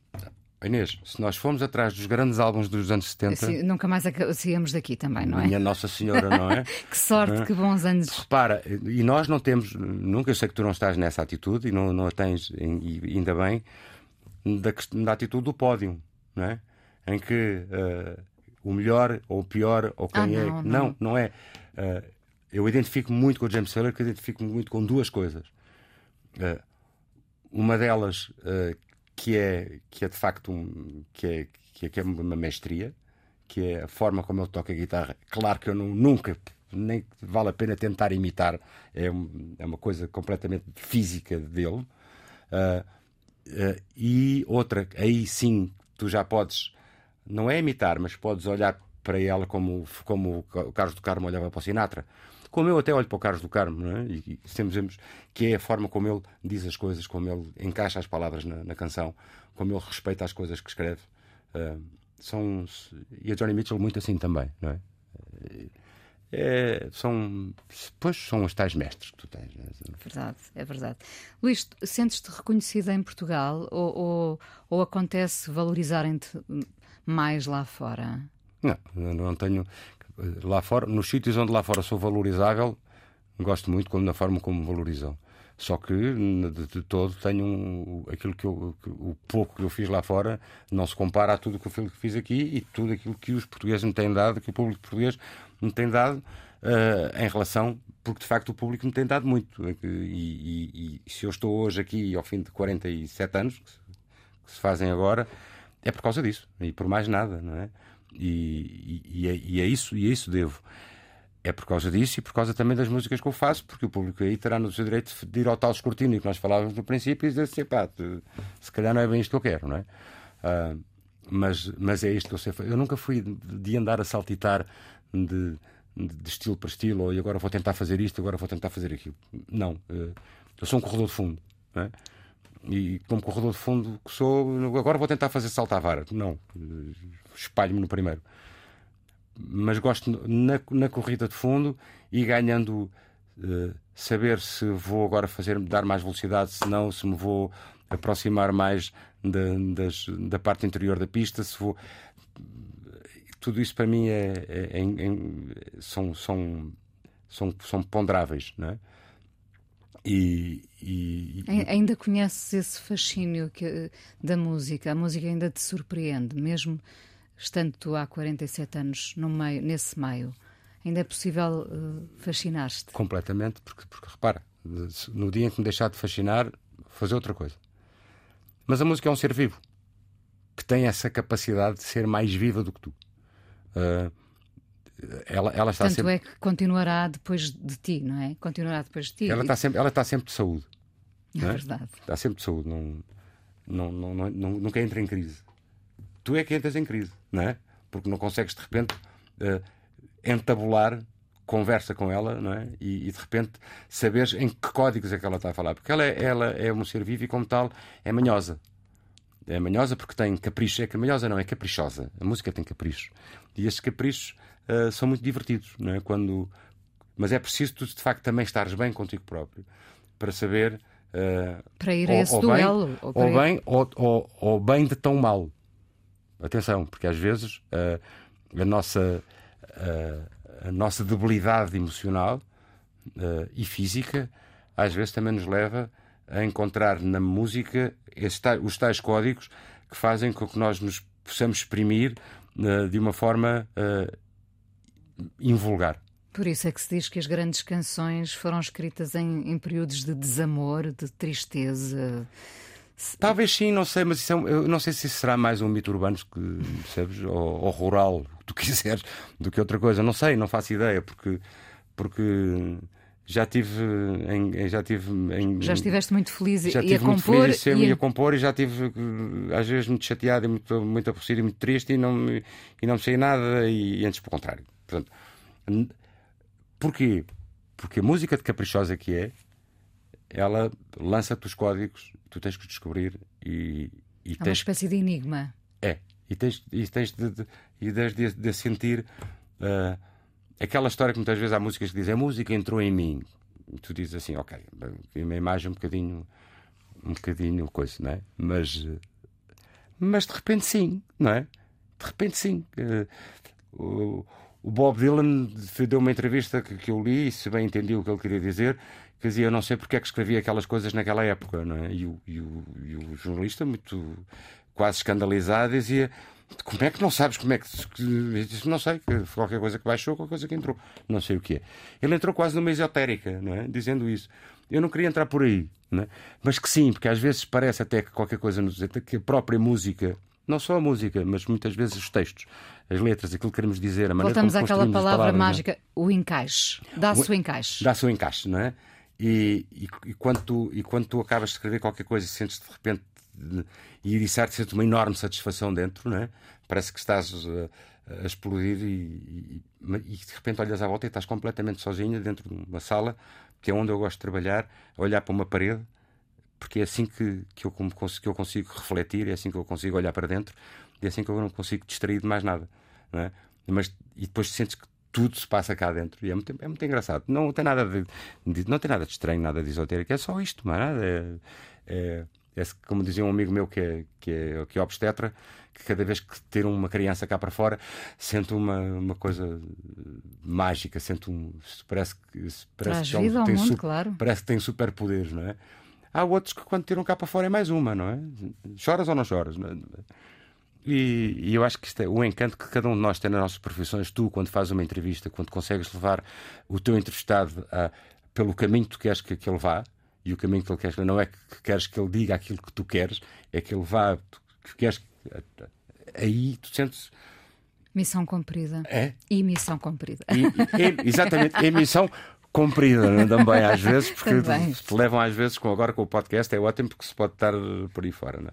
Inês, se nós formos atrás dos grandes álbuns dos anos 70. Sim, nunca mais saímos daqui também, não é? Minha Nossa Senhora, não é? que sorte, é? que bons anos. Repara, e nós não temos, nunca eu sei que tu não estás nessa atitude e não, não a tens, e ainda bem, da, da atitude do pódio, não é? Em que uh, o melhor ou o pior ou quem ah, não, é. Não, não, não é. Uh, eu identifico muito com o James Taylor, que identifico muito com duas coisas. Uh, uma delas que é que é de facto um, que é que é, que é uma mestria, que é a forma como ele toca a guitarra. Claro que eu não, nunca nem vale a pena tentar imitar, é, um, é uma coisa completamente física dele. Uh, Uh, e outra, aí sim tu já podes, não é imitar, mas podes olhar para ela como, como o Carlos do Carmo olhava para o Sinatra. Como eu até olho para o Carlos do Carmo, é? e, e dizemos que é a forma como ele diz as coisas, como ele encaixa as palavras na, na canção, como ele respeita as coisas que escreve. Uh, são, e a Johnny Mitchell muito assim também, não é? Uh, é, são, pois, são os tais mestres que tu tens. Né? Verdade, é verdade. Luís, sentes-te reconhecida em Portugal ou, ou, ou acontece valorizarem-te mais lá fora? Não, não tenho. Lá fora, nos sítios onde lá fora sou valorizável, gosto muito como, na forma como me valorizam. Só que, de, de todo, tenho um, aquilo que eu, que, o pouco que eu fiz lá fora não se compara a tudo que eu fiz aqui e tudo aquilo que os portugueses me têm dado, que o público português me tem dado uh, em relação, porque de facto o público me tem dado muito. E, e, e, se eu estou hoje aqui ao fim de 47 anos, que se, que se fazem agora, é por causa disso e por mais nada, não é? E, e, é, e, é, isso, e é isso devo. É por causa disso e por causa também das músicas que eu faço, porque o público aí terá no seu direito de ir ao tal escrutínio que nós falávamos no princípio e dizer assim, pá, se calhar não é bem isto que eu quero, não é? Uh, mas, mas é isto que eu sei. Eu nunca fui de andar a saltitar de, de estilo para estilo, ou agora vou tentar fazer isto, agora vou tentar fazer aquilo. Não. Eh, eu sou um corredor de fundo. É? e como corredor de fundo que sou, agora vou tentar fazer salto à vara. Não, espalho-me no primeiro. Mas gosto na, na corrida de fundo e ganhando uh, saber se vou agora fazer dar mais velocidade, se não, se me vou aproximar mais da, das, da parte interior da pista, se vou. Tudo isso para mim é, é, é, é são, são, são, são ponderáveis, não é? E, e, e, Ainda conheces esse fascínio que, da música? A música ainda te surpreende, mesmo estando tu há 47 anos no meio, nesse meio. Ainda é possível uh, fascinar-te? Completamente, porque, porque repara, no dia em que me deixar de fascinar, fazer outra coisa. Mas a música é um ser vivo que tem essa capacidade de ser mais viva do que tu. Uh, ela, ela está Tanto sempre... é que continuará depois de ti, não é? Continuará depois de ti. Ela está sempre, ela está sempre de saúde. É, é verdade. Está sempre de saúde. Não, não, não, não, nunca entra em crise. Tu é que entras em crise, não é? Porque não consegues de repente uh, entabular conversa com ela, não é? E, e, de repente saberes em que códigos é que ela está a falar. Porque ela é, ela é um ser vivo e, como tal, é manhosa. É manhosa porque tem capricho. É que manhosa não, é caprichosa. A música tem capricho. E esses caprichos uh, são muito divertidos, não é? Quando... Mas é preciso tu, de facto, também estares bem contigo próprio para saber. Uh, para ir a esse ou, duelo. Bem, ou, ou bem, ou, ou, ou, bem de tão mal. Atenção, porque às vezes uh, a nossa. A nossa debilidade emocional e física às vezes também nos leva a encontrar na música os tais códigos que fazem com que nós nos possamos exprimir de uma forma invulgar. Por isso é que se diz que as grandes canções foram escritas em, em períodos de desamor, de tristeza. Talvez sim, não sei, mas é, eu não sei se isso será mais um mito urbano, que, percebes? Ou, ou rural, que tu quiseres, do que outra coisa. Não sei, não faço ideia, porque, porque já tive em, já tive em, já estiveste muito feliz já e a compor feliz e a... a compor e já tive às vezes muito chateado e muito muito aborrecido e muito triste e não me, e não me sei nada e, e antes pelo contrário Portanto, porquê? Porque a música de caprichosa que é, ela lança-te os códigos, tu tens que descobrir e, e é tens... uma espécie de enigma. É, e tens, e tens de, de, de, de sentir uh, aquela história que muitas vezes há músicas que dizem a música entrou em mim. E tu dizes assim, ok, uma imagem um bocadinho, um bocadinho coisa, não é? Mas, mas de repente sim, não é? De repente sim. Uh, o Bob Dylan deu uma entrevista que, que, eu li, e se bem entendi o que ele queria dizer, dizia: Eu não sei porque é que escrevia aquelas coisas naquela época. Não é? e, o, e, o, e o jornalista, muito quase escandalizado, dizia: Como é que não sabes como é que. disse, não sei, qualquer coisa que baixou, qualquer coisa que entrou. Não sei o que é. Ele entrou quase numa esotérica, não é? dizendo isso. Eu não queria entrar por aí, não é? mas que sim, porque às vezes parece até que qualquer coisa nos que a própria música não só a música, mas muitas vezes os textos, as letras, aquilo que queremos dizer, a maneira Voltamos como àquela palavra palavras, é? mágica, o encaixe. Dá-se o encaixe. Dá-se o encaixe, não é? E, e, e, quando tu, e quando tu acabas de escrever qualquer coisa e sentes de repente e eriçar-te, sentes uma enorme satisfação dentro, não é? Parece que estás a, a explodir e, e, de repente olhas à volta e estás completamente sozinha dentro de uma sala, que é onde eu gosto de trabalhar, a olhar para uma parede porque é assim que, que, eu, que eu consigo refletir, é assim que eu consigo olhar para dentro, e é assim que eu não consigo distrair de mais nada. Não é? Mas, e depois sentes que tudo se passa cá dentro. E é muito, é muito engraçado. Não tem nada de, de, não tem nada de estranho, nada de esotérico. É só isto, mas nada. É, é, é, como dizia um amigo meu que é, que é, que é obstetra, que cada vez que ter uma criança cá para fora sente uma, uma coisa mágica, sente um. Parece que. Parece que, vida tem, mundo, super, claro. parece que tem superpoderes, não é? Há outros que, quando tiram cá para fora, é mais uma, não é? Choras ou não choras? Não é? E, e, eu acho que isto é o encanto que cada um de nós tem nas nossas profissões. Tu, quando fazes uma entrevista, quando consegues levar o teu entrevistado a, pelo caminho que tu queres que, que ele vá, e o caminho que ele quer não é que queres que ele diga aquilo que tu queres, é que ele vá, que queres. Aí tu sentes. Missão cumprida. É? E missão cumprida. E, e, exatamente, é missão comprida né? também às vezes, porque te, te, levam às vezes, com, agora com o podcast, é ótimo porque se pode estar por aí fora. Né?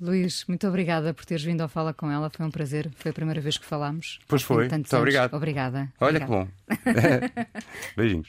Luís, muito obrigada por teres vindo ao Fala com ela, foi um prazer, foi a primeira vez que falámos. Pois foi, muito anos. obrigado. Obrigada. Olha obrigada. que bom. Beijinhos.